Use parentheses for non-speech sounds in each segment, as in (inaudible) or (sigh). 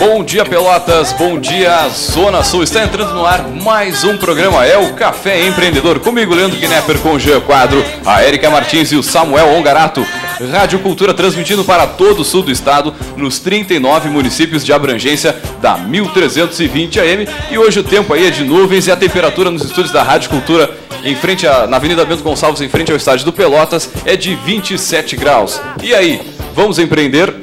Bom dia, Pelotas. Bom dia, Zona Sul. Está entrando no ar mais um programa. É o Café Empreendedor. Comigo, Leandro Gnepper, com o Jean Quadro, a Erika Martins e o Samuel Ongarato. Rádio Cultura transmitindo para todo o sul do estado, nos 39 municípios de abrangência da 1320 AM. E hoje o tempo aí é de nuvens e a temperatura nos estúdios da Rádio Cultura em frente a, na Avenida Bento Gonçalves, em frente ao estádio do Pelotas, é de 27 graus. E aí, vamos empreender?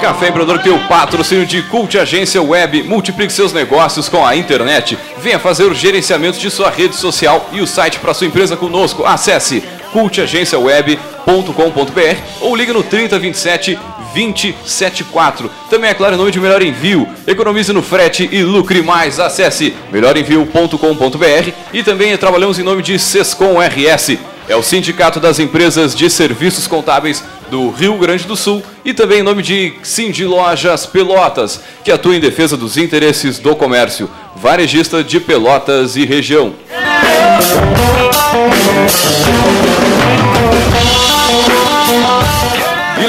Café Empreendedor tem o patrocínio de Cult Agência Web. Multiplique seus negócios com a internet. Venha fazer o gerenciamento de sua rede social e o site para sua empresa conosco. Acesse cultagenciaweb.com.br ou ligue no 3027 274. Também é claro, em nome de Melhor Envio. Economize no frete e lucre mais. Acesse melhorenvio.com.br e também trabalhamos em nome de Sescom RS. É o Sindicato das Empresas de Serviços Contábeis do Rio Grande do Sul e também em nome de Cindy Lojas Pelotas, que atua em defesa dos interesses do comércio, varejista de Pelotas e região.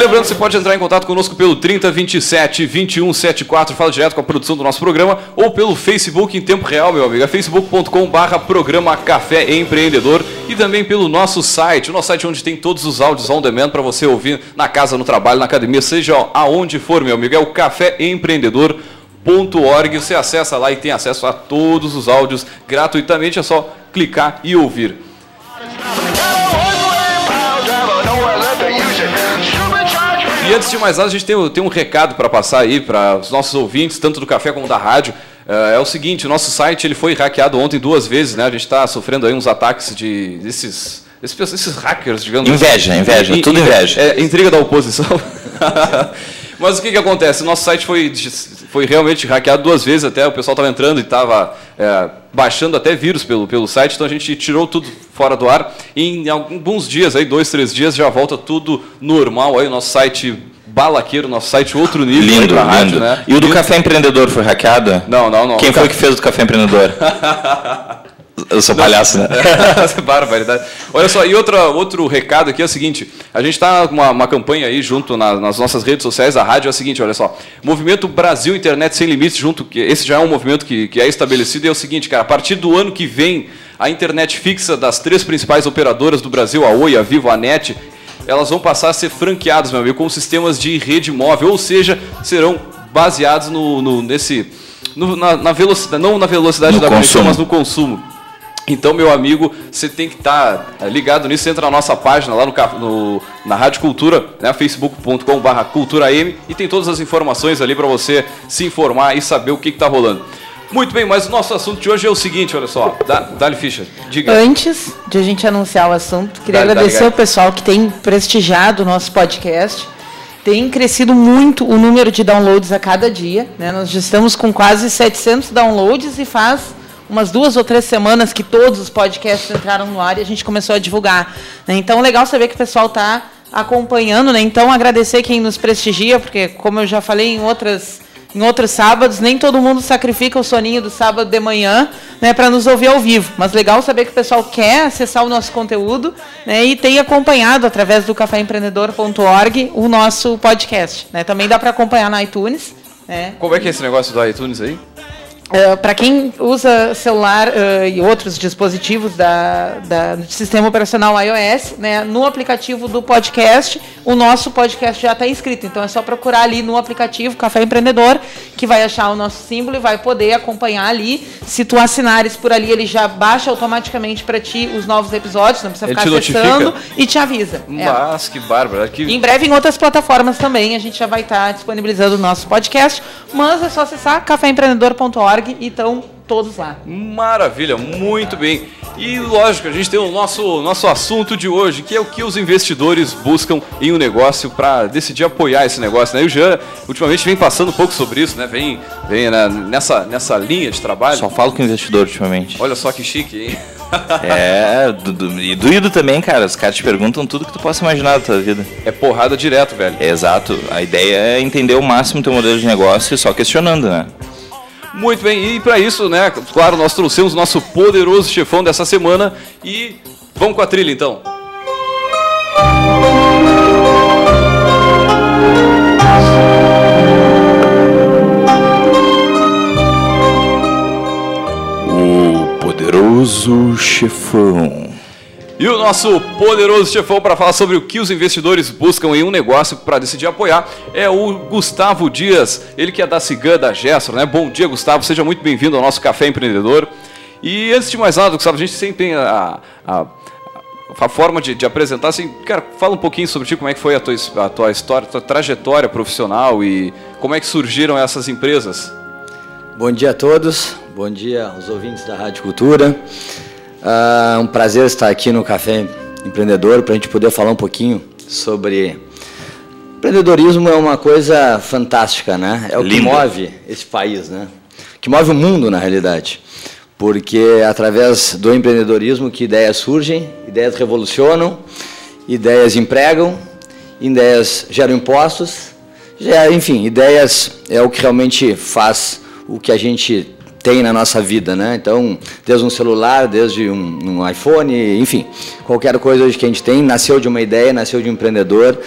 Lembrando, você pode entrar em contato conosco pelo 3027 2174, fala direto com a produção do nosso programa, ou pelo Facebook em tempo real, meu amigo, é facebook.com barra programa Café Empreendedor e também pelo nosso site, o nosso site onde tem todos os áudios on demand para você ouvir na casa, no trabalho, na academia, seja aonde for, meu amigo, é o Café Empreendedor .org, você acessa lá e tem acesso a todos os áudios gratuitamente, é só clicar e ouvir. E antes de mais nada, a gente tem, tem um recado para passar aí para os nossos ouvintes, tanto do café como da rádio. É, é o seguinte, o nosso site ele foi hackeado ontem duas vezes, né? A gente está sofrendo aí uns ataques de desses, esses, esses hackers, digamos Inveja, assim. inveja, tudo inveja. É, intriga da oposição. (laughs) (laughs) Mas o que, que acontece? Nosso site foi, foi realmente hackeado duas vezes, até o pessoal estava entrando e estava é, baixando até vírus pelo, pelo site, então a gente tirou tudo fora do ar. Em alguns dias, aí, dois, três dias, já volta tudo normal. Aí o nosso site balaqueiro, nosso site outro nível. Lindo, lindo. rádio, né? E o do Café Empreendedor foi hackeado? Não, não, não. Quem foi que fez o do Café Empreendedor? (laughs) Eu sou palhaço, né? (laughs) Barbaridade. Olha só, e outra, outro recado aqui é o seguinte: a gente está com uma, uma campanha aí junto na- nas nossas redes sociais, a rádio é o seguinte: olha só, Movimento Brasil Internet Sem Limites, junto, que esse já é um movimento que, que é estabelecido, e é o seguinte, cara, a partir do ano que vem, a internet fixa das três principais operadoras do Brasil, a Oi, a Vivo, a NET, elas vão passar a ser franqueadas, meu amigo, com sistemas de rede móvel, ou seja, serão baseados no, no- nesse. no- na, na velocidade, não na velocidade No da conexão, consumo. mas no consumo. Então, meu amigo, você tem que estar ligado nisso. Entra na nossa página lá no, no- na Rádio Cultura, né, facebook.com.br culturaM, e tem todas as informações ali para você se informar e saber o que está rolando. Muito bem, mas o nosso assunto de hoje é o seguinte, olha só. Da- Dali Fischer, diga. Antes de a gente anunciar o assunto, queria dá agradecer ligado. ao pessoal que tem prestigiado o nosso podcast. Tem crescido muito o número de downloads a cada dia. né? Nós já estamos com quase 700 downloads e faz umas duas ou três semanas que todos os podcasts entraram no ar e a gente começou a divulgar. né? Então, legal saber que o pessoal está acompanhando. Né? Então, agradecer quem nos prestigia, porque, como eu já falei em outras em outros sábados, nem todo mundo sacrifica o soninho do sábado de manhã né, para nos ouvir ao vivo. Mas legal saber que o pessoal quer acessar o nosso conteúdo né, e tem acompanhado através do caféempreendedor.org o nosso podcast. né. Também dá para acompanhar na iTunes. Né. Como é que é esse negócio do iTunes aí? Para quem usa celular uh, e outros dispositivos da, da, do sistema operacional iOS, né, no aplicativo do podcast, o nosso podcast já está inscrito. Então é só procurar ali no aplicativo Café Empreendedor, que vai achar o nosso símbolo e vai poder acompanhar ali. Se tu assinares por ali, ele já baixa automaticamente para ti os novos episódios, não precisa Ele ficar notifica? acessando e te avisa. É. Mas que bárbaro. Que... Em breve em outras plataformas também, a gente já vai estar disponibilizando o nosso podcast, mas é só acessar caféempreendedor.org e estão todos lá. Maravilha, muito bem. E lógico, a gente tem o nosso, nosso assunto de hoje, que é o que os investidores buscam em um negócio para decidir apoiar esse negócio. Né? E o Jean, ultimamente, vem passando um pouco sobre isso, né? Vem, vem né, nessa, nessa linha de trabalho. Só falo com investidor ultimamente. Olha só que chique, hein? (laughs) É, do, do, e doído também, cara. Os caras te perguntam tudo que tu possa imaginar da tua vida. É porrada direto, velho. É, exato. A ideia é entender o máximo teu modelo de negócio e só questionando, né? Muito bem, e para isso, né, claro, nós trouxemos o nosso poderoso chefão dessa semana e vamos com a trilha então. O poderoso chefão. E o nosso poderoso chefão para falar sobre o que os investidores buscam em um negócio para decidir apoiar é o Gustavo Dias, ele que é da Cigan, da Gestro, né? Bom dia, Gustavo, seja muito bem-vindo ao nosso Café Empreendedor. E antes de mais nada, Gustavo, a gente sempre tem a, a, a forma de, de, apresentar, assim, cara, fala um pouquinho sobre ti, como é que foi a tua, a tua história, a tua trajetória profissional e como é que surgiram essas empresas. Bom dia a todos, bom dia aos ouvintes da Rádio Cultura. Uh, um prazer estar aqui no Café Empreendedor para a gente poder falar um pouquinho sobre empreendedorismo é uma coisa fantástica, né? É o Lindo. que move esse país, né? Que move o mundo na realidade, porque é através do empreendedorismo que ideias surgem, ideias revolucionam, ideias empregam, ideias geram impostos, enfim, ideias é o que realmente faz o que a gente tem na nossa vida, né? Então, desde um celular, desde um, um, iPhone, enfim, qualquer coisa hoje que a gente tem, nasceu de uma ideia, nasceu de um empreendedor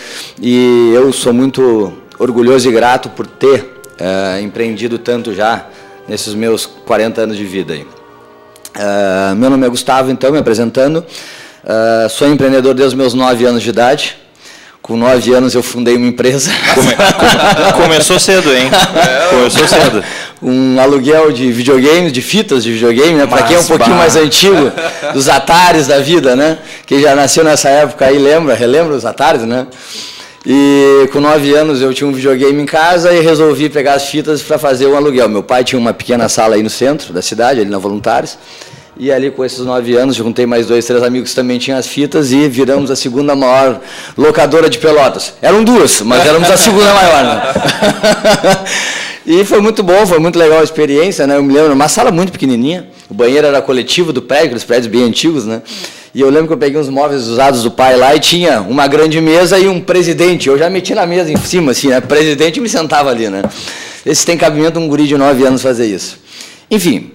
e eu sou muito orgulhoso e grato por ter uh, empreendido tanto já nesses meus 40 anos de vida. Aí. Uh, meu nome é Gustavo, então, me apresentando. Uh, sou empreendedor desde os meus 9 anos de idade. Com nove anos eu fundei uma empresa. Come... Começou cedo, hein? É, (laughs) Começou cedo. Um aluguel de videogames, de fitas de videogame, né? Para quem é um pouquinho bah. mais antigo, dos Atares da vida, né? Quem já nasceu nessa época aí lembra, relembra os Atares, né? E com nove anos eu tinha um videogame em casa e resolvi pegar as fitas para fazer um aluguel. Meu pai tinha uma pequena sala aí no centro da cidade, ali na Voluntários. E ali, com esses nove anos, juntei mais dois, três amigos que também tinham as fitas e viramos a segunda maior locadora de pelotas. Eram duas, mas éramos a segunda maior. Né? (laughs) e foi muito bom, foi muito legal a experiência. Né? Eu me lembro, uma sala muito pequenininha, o banheiro era coletivo do prédio, aqueles prédios bem antigos, né? E eu lembro que eu peguei uns móveis usados do pai lá e tinha uma grande mesa e um presidente. Eu já meti na mesa em cima, assim, né? Presidente me sentava ali, né? Esse tem cabimento um guri de nove anos fazer isso. Enfim,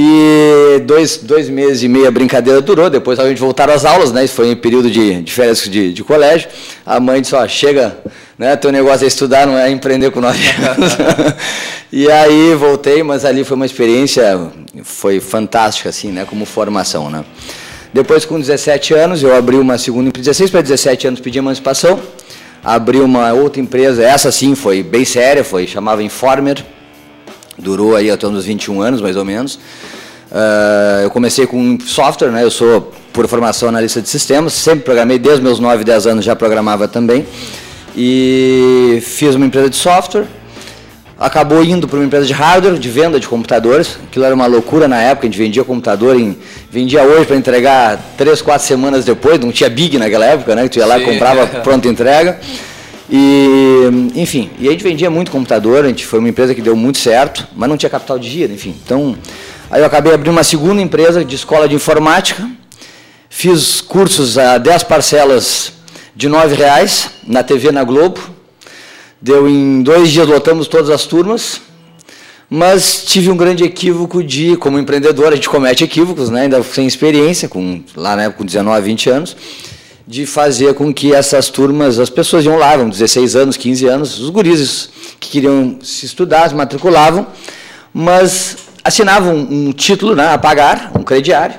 e dois, dois meses e meio a brincadeira durou, depois a gente voltaram às aulas, né? Isso foi em período de, de férias de, de colégio. A mãe disse, ó, chega, né? Teu negócio é estudar, não é empreender com nós. (laughs) e aí voltei, mas ali foi uma experiência, foi fantástica, assim, né? Como formação, né? Depois, com 17 anos, eu abri uma segunda empresa, 16 para 17 anos, pedi emancipação. Abri uma outra empresa, essa sim foi bem séria, foi chamava Informer Durou aí até uns 21 anos, mais ou menos. Uh, eu comecei com software, né? Eu sou, por formação, analista de sistemas. Sempre programei, desde meus 9, 10 anos já programava também. E fiz uma empresa de software. Acabou indo para uma empresa de hardware, de venda de computadores. Aquilo era uma loucura na época, a gente vendia computador, em, vendia hoje para entregar 3, 4 semanas depois. Não tinha Big naquela época, né? Que tu ia lá e comprava (laughs) pronta entrega. E, enfim, e a gente vendia muito computador, a gente foi uma empresa que deu muito certo, mas não tinha capital de giro, enfim. Então, aí eu acabei abrindo uma segunda empresa de escola de informática, fiz cursos a 10 parcelas de R$ reais na TV na Globo, deu em dois dias, lotamos todas as turmas, mas tive um grande equívoco de, como empreendedor, a gente comete equívocos, né, ainda sem experiência, com, lá na época com 19, 20 anos, de fazer com que essas turmas, as pessoas iam lá, com 16 anos, 15 anos, os gurizes que queriam se estudar, se matriculavam, mas assinavam um título né, a pagar, um crediário,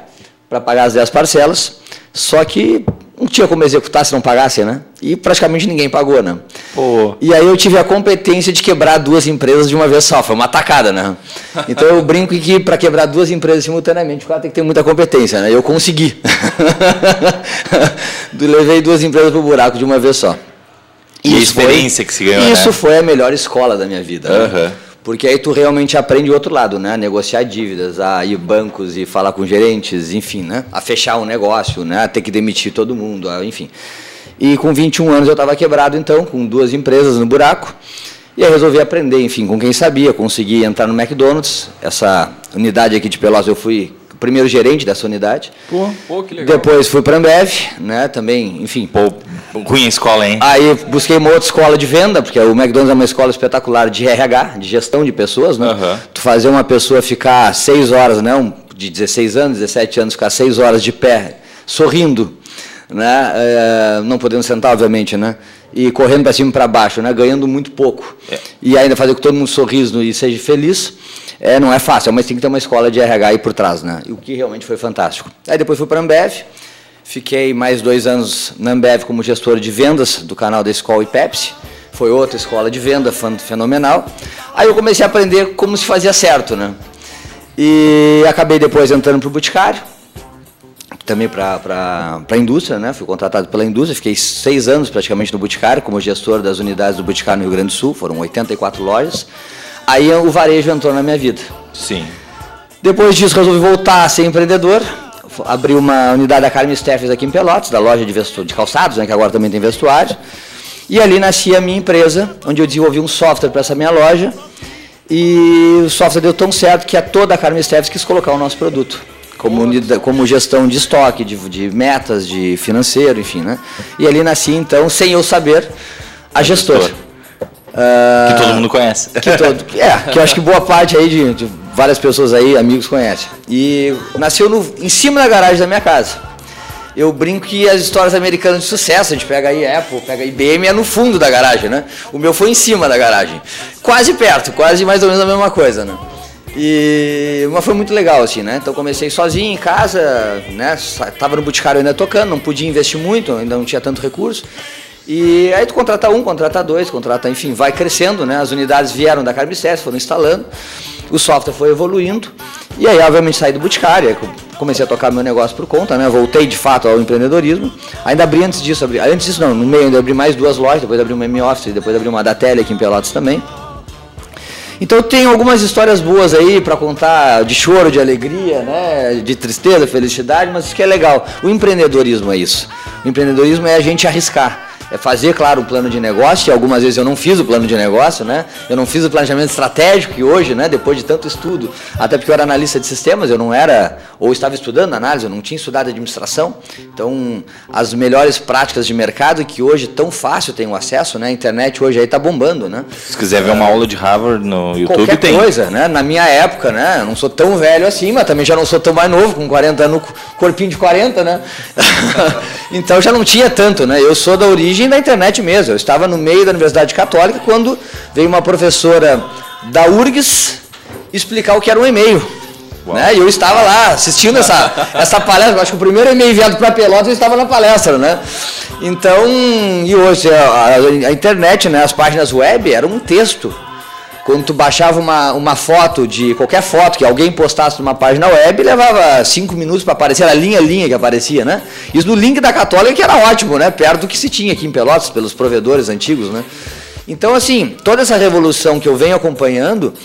para pagar as 10 parcelas, só que não tinha como executar se não pagasse, né? E praticamente ninguém pagou, né? Pô. E aí eu tive a competência de quebrar duas empresas de uma vez só, foi uma tacada, né? Então eu brinco que para quebrar duas empresas simultaneamente o cara tem que ter muita competência, né? Eu consegui. (laughs) Levei duas empresas pro buraco de uma vez só. E a experiência foi, que se ganhou, Isso né? foi a melhor escola da minha vida. Uhum. Né? Porque aí tu realmente aprende o outro lado, né? A negociar dívidas, a ir bancos e falar com gerentes, enfim, né? A fechar um negócio, né? A ter que demitir todo mundo, enfim. E com 21 anos eu estava quebrado, então, com duas empresas no buraco. E aí resolvi aprender, enfim, com quem sabia, consegui entrar no McDonald's. Essa unidade aqui de Pelotas eu fui primeiro gerente dessa unidade. Pô, pô, que legal. Depois fui para a Ambev, né? Também, enfim. Pô, ruim a escola, hein? Aí busquei uma outra escola de venda, porque o McDonald's é uma escola espetacular de RH, de gestão de pessoas, né? Aham. Tu fazer uma pessoa ficar seis horas, né? um- de 16 anos, 17 anos, ficar seis horas de pé, sorrindo, né? É, não podendo sentar, obviamente, né? E correndo para cima e para baixo, né? Ganhando muito pouco. É. E ainda fazer com que todo mundo sorriso e seja feliz, é, não é fácil, mas tem que ter uma escola de RH aí por trás, né? E o que realmente foi fantástico. Aí depois fui para a Ambev, Fiquei mais dois anos na Ambev como gestor de vendas do canal da Skol e Pepsi. Foi outra escola de venda fenomenal. Aí eu comecei a aprender como se fazia certo, né? E acabei depois entrando para o Boticário, também para a indústria, né? Fui contratado pela indústria, fiquei seis anos praticamente no Boticário, como gestor das unidades do Boticário no Rio Grande do Sul, foram 84 lojas. Aí o varejo entrou na minha vida. Sim. Depois disso, resolvi voltar a ser empreendedor. Abri uma unidade da Carmen Steffes aqui em Pelotas, da loja de, vestu- de calçados, né, que agora também tem vestuário. E ali nascia a minha empresa, onde eu desenvolvi um software para essa minha loja. E o software deu tão certo que a toda a Carmen Steffes quis colocar o nosso produto. Como, unida- como gestão de estoque, de, de metas, de financeiro, enfim, né? E ali nascia, então, sem eu saber, a gestora. gestora. Ah, Que todo mundo conhece. que todo, é, que eu acho que boa parte aí de, de várias pessoas aí, amigos, conhecem. E nasceu no, em cima da garagem da minha casa. Eu brinco que as histórias americanas de sucesso, a gente pega aí Apple, pega IBM, é no fundo da garagem, né? O meu foi em cima da garagem. Quase perto, quase mais ou menos a mesma coisa, né? E, mas foi muito legal, assim, né? Então comecei sozinho em casa, né? Tava no Boticário ainda tocando, não podia investir muito, ainda não tinha tanto recurso. E aí tu contrata um, contrata dois, contrata, enfim, vai crescendo, né? As unidades vieram da Carbicess, foram instalando, o software foi evoluindo. E aí, obviamente, saí do Boticário, comecei a tocar meu negócio por conta, né? Voltei de fato ao empreendedorismo. Ainda abri antes disso, abri, antes disso não, no meio ainda abri mais duas lojas, depois abri uma M-Office, depois abri uma da Tele aqui em Pelotas também. Então tenho algumas histórias boas aí para contar de choro, de alegria, né, de tristeza, felicidade, mas isso que é legal. O empreendedorismo é isso. O empreendedorismo é a gente arriscar. É fazer, claro, um plano de negócio, e algumas vezes eu não fiz o plano de negócio, né? Eu não fiz o planejamento estratégico que hoje, né, depois de tanto estudo, até porque eu era analista de sistemas, eu não era, ou estava estudando análise, eu não tinha estudado administração. Então, as melhores práticas de mercado que hoje tão fácil tem o acesso, né? A internet hoje aí tá bombando, né? Se quiser ver uma aula de Harvard no YouTube, qualquer tem. coisa, né? Na minha época, né? Eu não sou tão velho assim, mas também já não sou tão mais novo, com 40 anos, corpinho de 40, né? (laughs) então já não tinha tanto, né? Eu sou da origem da internet mesmo. Eu estava no meio da Universidade Católica quando veio uma professora da URGS explicar o que era um e-mail. Né? E eu estava lá assistindo essa, (laughs) essa palestra. Eu acho que o primeiro e-mail enviado para Pelotas eu estava na palestra, né? Então, e hoje a, a- a internet, né, as páginas web eram um texto. Quando tu baixava uma, uma foto de qualquer foto que alguém postasse numa página web, levava cinco minutos para aparecer a linha linha que aparecia, né? Isso no link da Católica que era ótimo, né? Perto do que se tinha aqui em Pelotas pelos provedores antigos, né? Então, assim, toda essa revolução que eu venho acompanhando,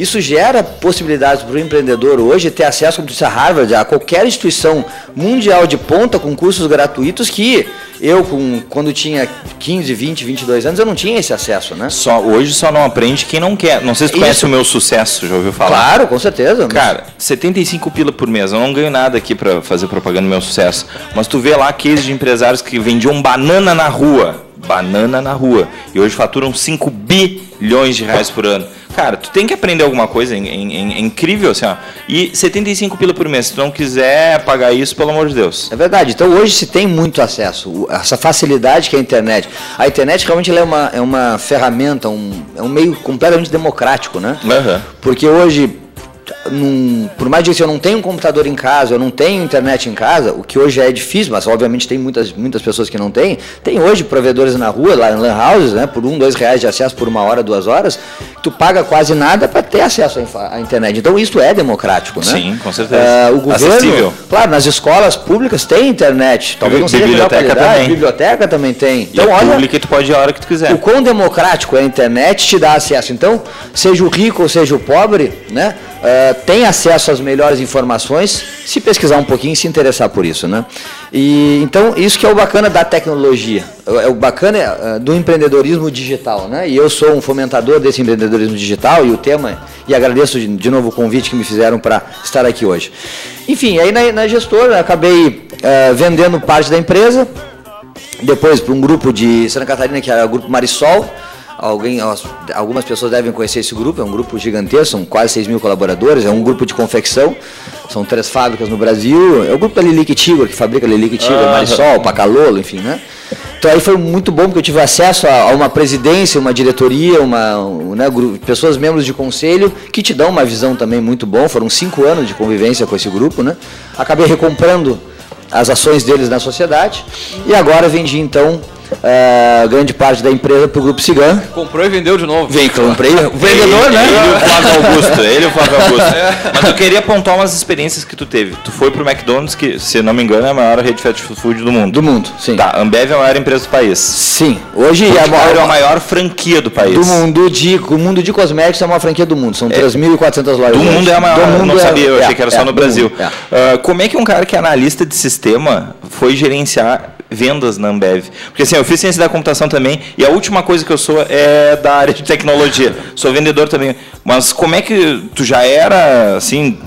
isso gera possibilidades para o empreendedor hoje ter acesso, como disse a Harvard, a qualquer instituição mundial de ponta com cursos gratuitos que eu, com, quando tinha 15, 20, 22 anos, eu não tinha esse acesso, né? Só, hoje só não aprende quem não quer. Não sei se tu Isso. conhece o meu sucesso, já ouviu falar? Claro, com certeza. Cara, 75 pila por mês. Eu não ganho nada aqui pra fazer propaganda do meu sucesso. Mas tu vê lá cases de empresários que vendiam banana na rua. Banana na rua. E hoje faturam 5 bilhões de reais por ano. Cara, tu tem que aprender alguma coisa. É, é- é- incrível, assim, ó. E 75 pila por mês. Se tu não quiser pagar isso, pelo amor de Deus. É verdade. Então hoje se tem muito acesso, essa facilidade que é a internet. A internet realmente é, uma, é uma ferramenta, um, é um meio completamente democrático, né? Aham. Porque hoje, num- por mais que eu não tenho um computador em casa, eu não tenho internet em casa, o que hoje é difícil, mas obviamente tem muitas, muitas pessoas que não têm. Tem hoje provedores na rua, lá em lan houses, né, por um, dois reais de acesso por uma hora, duas horas, tu paga quase nada para ter acesso à internet. Então isso é democrático, né? Sim, com certeza. Ah, o governo, Acessível. claro, nas escolas públicas tem internet, talvez não seja Biblioteca também. biblioteca também tem. Então, e olha, pública tu pode ir a hora que tu quiser. o quão democrático é a internet te dá acesso. Então, seja o rico ou seja o pobre, né, eh, tem acesso às melhores informações se pesquisar um pouquinho e se interessar por isso, né? E então isso que é o bacana da tecnologia, é o bacana eh, do empreendedorismo digital, né? E eu sou um fomentador desse empreendedorismo digital e o tema e agradeço de, de novo o convite que me fizeram para estar aqui hoje. Enfim, aí na, na gestora acabei uh, vendendo parte da empresa, depois para um grupo de Santa Catarina que era o grupo Marisol, Alguém, algumas pessoas devem conhecer esse grupo, é um grupo gigantesco, são quase 6 mil colaboradores, é um grupo de confecção, são três fábricas no Brasil, é o grupo da Lilique Tigre, que fabrica Lilique Tigre, ah, Marisol, Pacalolo, enfim, né? Então aí foi muito bom porque eu tive acesso a, a uma presidência, uma diretoria, uma, né, pessoas membros de conselho que te dão uma visão também muito bom. Foram cinco anos de convivência com esse grupo, né? Acabei recomprando as ações deles na sociedade e agora vendi então uh, grande parte da empresa para o Grupo Cigan. Comprou e vendeu de novo. Vem, comprei. (laughs) O vendedor, né? Ele e o Flávio Augusto. Ele e o Flávio Augusto. (laughs) É. Mas eu queria apontar umas experiências que tu teve. Tu foi para o McDonald's, que, se não me engano, é a maior rede de fast food do mundo. Do mundo, sim. Tá, Ambev é a maior empresa do país. Sim. Hoje é a maior, é a maior franquia do país. Do mundo de, o mundo de cosméticos é a maior franquia do mundo. São é. 3.400 lojas. Do mundo é a maior. Do mundo não é, sabia, eu achei é, que era só no Brasil. Uh, como é que um cara que é analista de sistema foi gerenciar vendas na Ambev. Porque assim, eu fiz ciência da computação também e a última coisa que eu sou é da área de tecnologia. Sou vendedor também. Mas como é que tu já era assim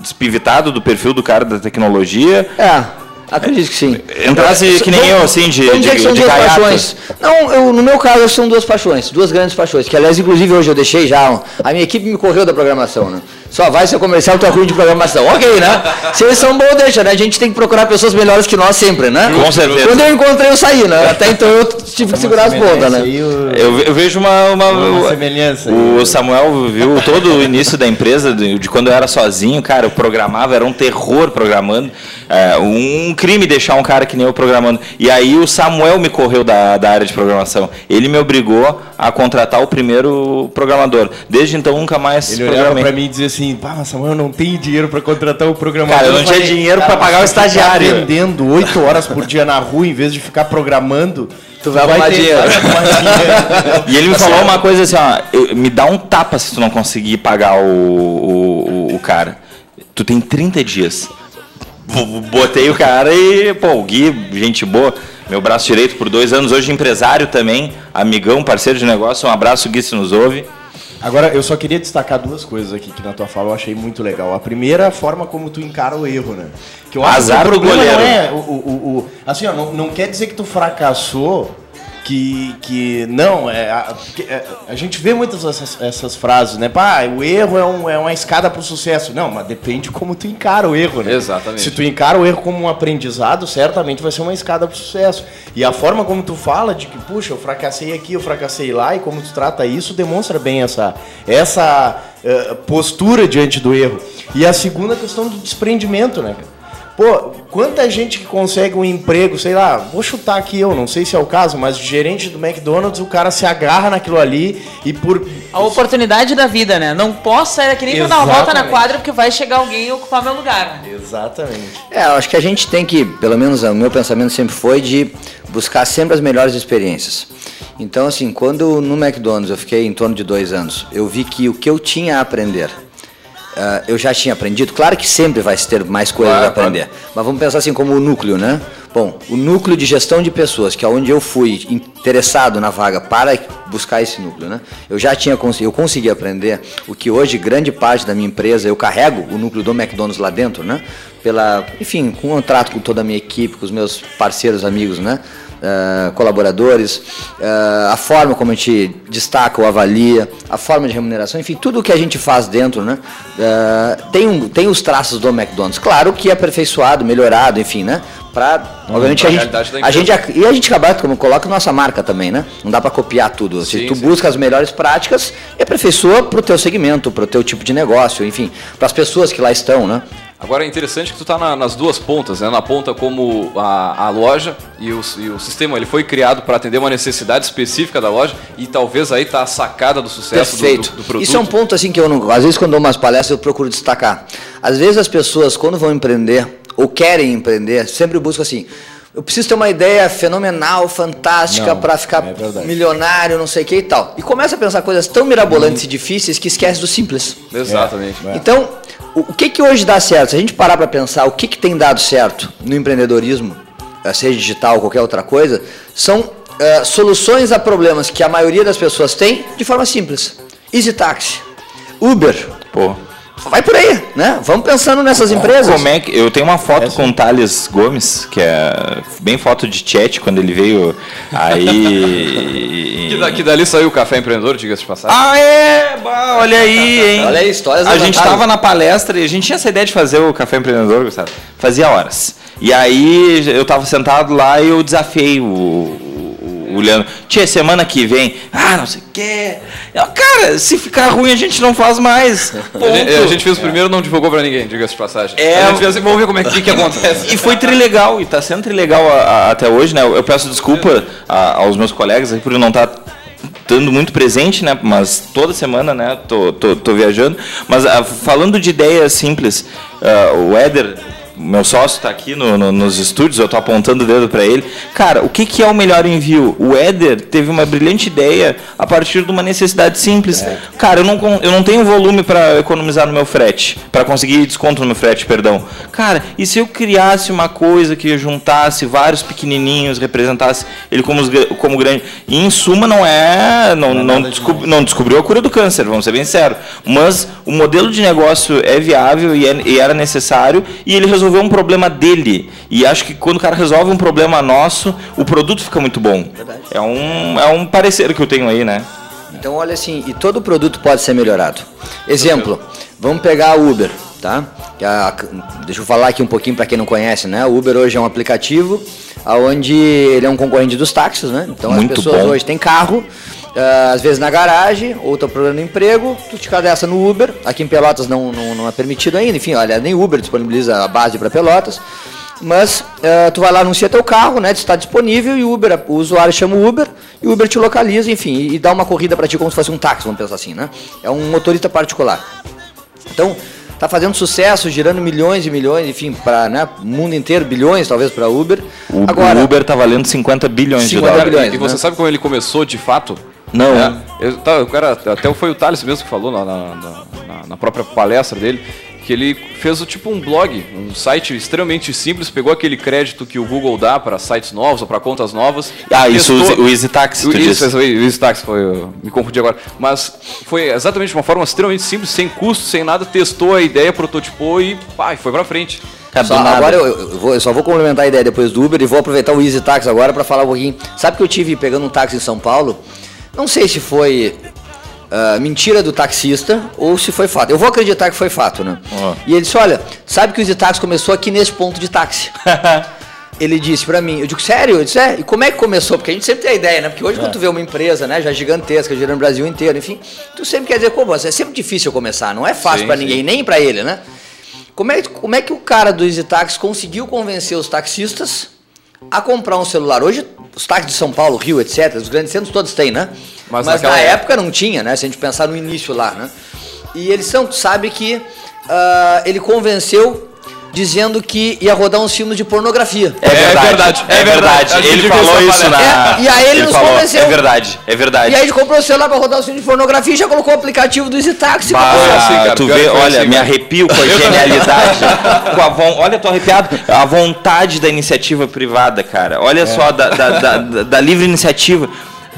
despivitado do perfil do cara da tecnologia? É. Acredito que sim. Entrasse que nem eu, assim, de, de, que são de duas paixões. Não, eu, no meu caso, são duas paixões, duas grandes paixões, que aliás, inclusive, hoje eu deixei já, a minha equipe me correu da programação, né? Só vai ser comercial, tu é ruim de programação. Ok, né? Se eles são bons, deixa, né? A gente tem que procurar pessoas melhores que nós sempre, né? Com certeza. Quando eu encontrei, eu saí, né? Até então eu tive que segurar as pontas, né? Eu, eu, vejo uma, uma, uma semelhança. O Samuel viu todo o início da empresa, de, de, quando eu era sozinho, cara, eu programava, era um terror programando. É, um crime deixar um cara que nem eu programando. E aí o Samuel me correu da, da área de programação. Ele me obrigou a contratar o primeiro programador. Desde então nunca mais Ele olhava para mim e dizia assim, pá, Samuel, eu não tenho dinheiro para contratar o programador. Cara, eu não tinha dinheiro para pagar o estagiário. Tá vendendo oito horas por dia na rua em vez de ficar programando. Tu vai arrumar dinheiro. e ele me falou uma coisa assim, ó, me dá um tapa se tu não conseguir pagar o, o, o cara. Tu tem 30 dias. Botei o cara e, pô, o Gui, gente boa, meu braço direito por dois anos, hoje empresário também, amigão, parceiro de negócio. Um abraço, Gui, se nos ouve. Agora, eu só queria destacar duas coisas aqui que na tua fala eu achei muito legal. A primeira, a forma como tu encara o erro, né? Que eu acho Azar que o problema não é. O, o, o, assim, ó, não, não quer dizer que tu fracassou que, que não, é, a, é, a gente vê muitas essas, essas frases, né? Pá, o erro é, um, é uma escada para o sucesso. Não, mas depende como tu encara o erro, né? Exatamente. Se tu encara o erro como um aprendizado, certamente vai ser uma escada para o sucesso. E a forma como tu fala de que, puxa, eu fracassei aqui, eu fracassei lá, e como tu trata isso, demonstra bem essa, essa uh, postura diante do erro. E a segunda questão do desprendimento, né? Pô, quanta gente que consegue um emprego, sei lá, vou chutar aqui eu, não sei se é o caso, mas gerente do McDonald's, o cara se agarra naquilo ali e por. A oportunidade da vida, né? Não posso sair aqui nem pra dar uma volta na quadra porque vai chegar alguém e ocupar meu lugar. Né? Exatamente. É, eu acho que a gente tem que, pelo menos o meu pensamento sempre foi de buscar sempre as melhores experiências. Então, assim, quando no McDonald's eu fiquei em torno de dois anos, eu vi que o que eu tinha a aprender Uh, eu já tinha aprendido. Claro que sempre vai ter mais coisas claro, a aprender. Claro. Mas vamos pensar assim como o núcleo, né? Bom, o núcleo de gestão de pessoas, que é onde eu fui interessado na vaga para buscar esse núcleo, né? Eu já tinha eu consegui aprender o que hoje grande parte da minha empresa eu carrego o núcleo do McDonald's lá dentro, né? Pela, enfim, com um contrato com toda a minha equipe, com os meus parceiros, amigos, né? Uh, colaboradores, uh, a forma como a gente destaca ou avalia, a forma de remuneração, enfim, tudo o que a gente faz dentro, né? Uh, tem, um, tem os traços do McDonald's. Claro que é aperfeiçoado, melhorado, enfim, né? Pra, hum, obviamente, a gente, a gente, e a gente acaba, como coloca nossa marca também, né? Não dá para copiar tudo. Sim, tu sim. busca as melhores práticas e aperfeiçoa para o teu segmento, para o teu tipo de negócio, enfim, para as pessoas que lá estão, né? Agora é interessante que tu está na, nas duas pontas, né? Na ponta como a, a loja e o, e o, sistema ele foi criado para atender uma necessidade específica da loja e talvez aí está a sacada do sucesso do, do, do, produto. Isso é um ponto assim que eu não, às vezes quando dou umas palestras eu procuro destacar. Às vezes as pessoas quando vão empreender ou querem empreender sempre buscam assim. Eu preciso ter uma ideia fenomenal, fantástica para ficar é milionário, não sei o que e tal. E começa a pensar coisas tão mirabolantes hum. e difíceis que esquece do simples. Exatamente. É. Então, o, que que hoje dá certo? Se a gente parar para pensar o que que tem dado certo no empreendedorismo, eh, seja digital ou qualquer outra coisa, são uh, soluções a problemas que a maioria das pessoas tem de forma simples. Easy Taxi. Uber. Pô. Vai por aí, né? Vamos pensando nessas empresas. Como é que. Eu tenho uma foto com o Thales Gomes, que é bem foto de chat quando ele veio. Aí. (laughs) Que, da- que dali saiu o Café Empreendedor, diga-se de passagem. Ah, é! Bah, olha aí, (laughs) hein? Olha aí, histórias A gente levantadas. tava na palestra e a gente tinha essa ideia de fazer o Café Empreendedor, Gustavo. Fazia horas. E aí eu tava sentado lá e eu desafiei o, o, Leandro. Tia, semana que vem. Ah, não sei o quê. Eu, cara, se ficar ruim a gente não faz mais. (laughs) A gente, a Ponto. gente fez o primeiro não divulgou pra ninguém, diga-se de passagem. É, a gente fez assim, vamos ver como é que, que acontece. (laughs) E foi trilegal, e tá sendo trilegal a- a- até hoje, né? Eu peço desculpa a- aos meus colegas aqui por não estar estando muito presente, né? Mas toda semana, né? Tô, tô, tô viajando. Mas ah, falando de ideias simples, ah, o Éder, meu sócio, tá aqui no- no- nos estúdios, eu tô apontando o dedo para ele. Cara, o que, que é o melhor envio? O Éder teve uma brilhante ideia a partir de uma necessidade simples. Cara, eu não, eu não tenho volume para economizar no meu frete, para conseguir desconto no meu frete, perdão. Cara, e se eu criasse uma coisa que juntasse vários pequenininhos, representasse ele como, os como grande. E em suma, não é. Não, não, descob- não descobriu a cura do câncer, vamos ser bem sérios. Mas o modelo de negócio é viável e, é- e era necessário, e ele resolveu um problema dele. E acho que quando o cara resolve um problema nosso, o produto fica muito bom. É um, é um parecer que eu tenho aí, né? Então, olha assim, e todo produto pode ser melhorado. Exemplo, vamos pegar a Uber, tá? A- deixa eu falar aqui um pouquinho para quem não conhece, né? O Uber hoje é um aplicativo onde ele é um concorrente dos táxis, né? Então Muito as pessoas bom. hoje têm carro, às vezes na garagem, ou estão procurando emprego, tu te cadastra no Uber. Aqui em Pelotas não, não, não é permitido ainda, enfim, olha, nem Uber disponibiliza a base para Pelotas. Mas ah, tu vai lá, anuncia teu carro, né? Está disponível e o Uber, o usuário chama o Uber e o Uber te localiza, enfim, e, e dá uma corrida para ti como se fosse um táxi, vamos pensar assim, né? É um motorista particular. Então, tá fazendo sucesso, girando milhões e milhões, enfim, para né, o mundo inteiro, bilhões talvez para Uber. O, Agora, o Uber tá valendo 50 bilhões 50 de dólares. bilhões. E você né? sabe como ele começou de fato? Não. É, eu- tá, o cara, até foi o Thales mesmo que falou na, na- na- na própria palestra dele, que ele fez o tipo um blog, um site extremamente simples, pegou aquele crédito que o Google dá para sites novos ou para contas novas. Ah, isso, o, testou- o Easy Taxi, tu o- disse. isso, isso, o Easy Taxi foi, eu me confundi agora. Mas foi exatamente de uma forma extremamente simples, sem custo, sem nada, testou a ideia, prototipou e pá, e foi pra frente. Cara, Só- do nada. agora eu, eu vou- eu só vou complementar a ideia depois do Uber e vou aproveitar o Easy Taxi agora para falar um pouquinho. Sabe que eu tive pegando um táxi em São Paulo? Não sei se foi ah, mentira do taxista ou se foi fato. Eu vou acreditar que foi fato, né? E ele disse: Olha, sabe que o Taxi começou aqui nesse ponto de táxi? (laughs) Ele disse pra mim, eu digo, sério? Eu disse, é, e como é que começou? Porque a gente sempre tem a ideia, né? Porque hoje quando tu vê uma empresa, né, já gigantesca, girando o Brasil inteiro, enfim, tu sempre quer dizer, pô, mas é sempre difícil começar, não é fácil sim. ninguém, nem pra ele, né? Como é, como é que o cara do Easy Taxi conseguiu convencer os taxistas a comprar um celular? Hoje, os táxis de São Paulo, Rio, etc., os grandes centros todos têm, né? Mas Mas, naquela na época- não tinha, né? Se a gente pensar no início lá, né? E eles são, sabe que ah, ele convenceu dizendo que ia rodar uns filmes de pornografia. É verdade, é verdade. A gente Ele viu falou essa isso na. É, e aí ele nos falou, convenceu. É verdade, é verdade. E aí ele comprou o celular pra rodar os filmes de pornografia e já colocou o aplicativo do Easy Taxi. Bah, assim, cara, tu vê, olha, assim, me arrepio com a (laughs) genialidade. (laughs) com a von... Olha, tô arrepiado. A vontade da iniciativa privada, cara. Olha É. só, da, da, da- da- da livre iniciativa.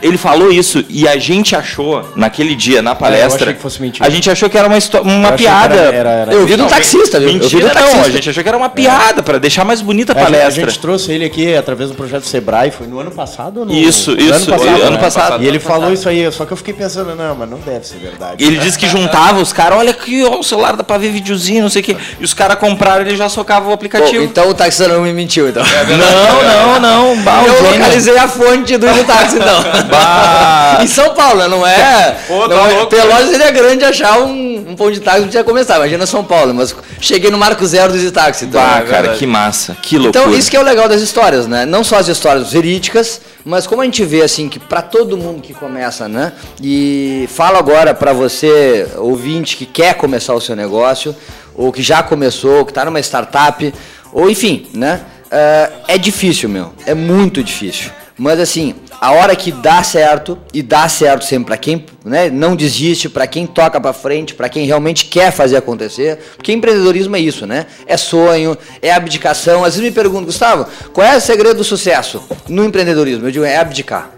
Ele falou isso e a gente achou, naquele dia, na palestra. achei que fosse mentira. A gente achou que era uma, uma Eu piada. era- era- era- Eu vi do taxista, viu? Eu vi Mentira, do não. taxista. A gente achou que era uma piada, pra deixar mais bonita a A gente, a palestra. gente trouxe ele aqui através do projeto Sebrae, foi no ano passado ou no Isso, no isso, Ano passado, ano né? passado. E ele falou isso aí, só que eu fiquei pensando, não, mas não deve ser verdade. Ele disse que juntava os caras, olha aqui, ó, o celular dá pra ver videozinho, não sei o quê. E os caras compraram, ele já socava o Pô, aplicativo. então o taxista não me mentiu, então. não, não, não. Bah, Eu localizei a fonte do Taxi, então. Bah. em São Paulo, não é? Pô, tá não é- louco, Pelotas seria grande achar um, um pão de táxi não tinha começar. Imagina São Paulo, mas cheguei no marco zero do Easy Taxi. Então, Bah, é cara, verdade. que massa, que loucura. Então, isso que é o legal das histórias, né? Não só as histórias verídicas, mas como a gente vê, assim, que pra todo mundo que começa, né? E falo agora pra você, ouvinte, que quer começar o seu negócio, ou que já começou, que tá numa startup, ou enfim, né? É, é difícil, meu. É muito difícil. Mas assim, a hora que dá certo, e dá certo sempre pra quem né, não desiste, pra quem toca pra frente, pra quem realmente quer fazer acontecer, porque empreendedorismo é isso, né? É sonho, é abdicação. Às vezes me perguntam, Gustavo, qual é o segredo do sucesso no empreendedorismo? Eu digo, é abdicar.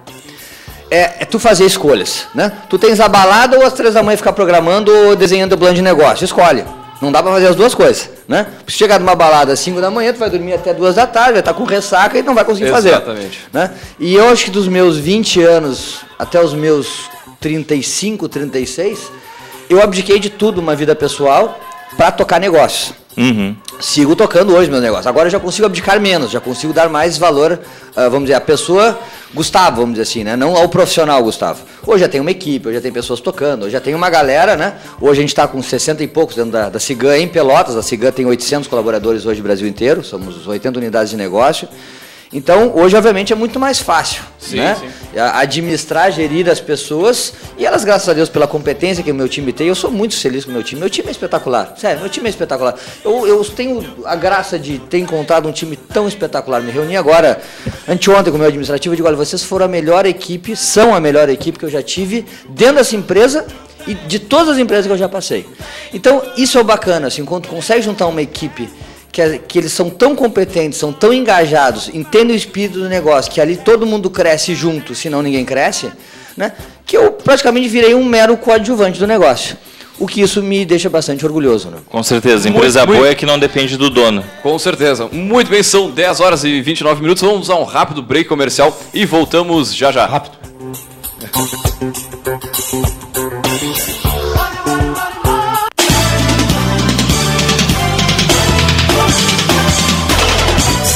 é, é, tu fazer escolhas, né? Tu tens a balada ou às três da manhã ficar programando ou desenhando o plano de negócio, escolhe. Não dá para fazer as duas coisas, né? Se chegar numa balada às 5 da manhã, tu vai dormir até duas da tarde, vai estar com ressaca e não vai conseguir Exatamente. fazer. Exatamente. Né? E eu acho que dos meus 20 anos até os meus 35, 36, eu abdiquei de tudo uma vida pessoal para tocar negócios. Uhum. Sigo tocando hoje meu negócio. Agora eu já consigo abdicar menos, já consigo dar mais valor, uh, vamos dizer, à pessoa Gustavo, vamos dizer assim, né? Não ao profissional Gustavo. Hoje já tem uma equipe, hoje já tem pessoas tocando, hoje já tem uma galera, né? Hoje a gente está com 60 e poucos dentro da, da Cigan em Pelotas. A Cigan tem 800 colaboradores hoje no Brasil inteiro, somos 80 unidades de negócio. Então, hoje, obviamente, é muito mais fácil sim, né? Sim. administrar, gerir as pessoas e elas, graças a Deus, pela competência que o meu time tem, eu sou muito feliz com o meu time. Meu time é espetacular, sério, meu time é espetacular. Eu, eu tenho a graça de ter encontrado um time tão espetacular. Me reuni agora, anteontem, com o meu administrativo, e digo: olha, vocês foram a melhor equipe, são a melhor equipe que eu já tive dentro dessa empresa e de todas as empresas que eu já passei. Então, isso é bacana, assim, quando consegue juntar uma equipe que, que eles são tão competentes, são tão engajados, entendem o espírito do negócio, que ali todo mundo cresce junto, senão ninguém cresce, né? que eu praticamente virei um mero coadjuvante do negócio. O que isso me deixa bastante orgulhoso. Né? Com certeza. Empresa muito, boa muito... é que não depende do dono. Com certeza. Muito bem, são 10 horas e 29 minutos. Vamos a um rápido break comercial e voltamos já já. Rápido.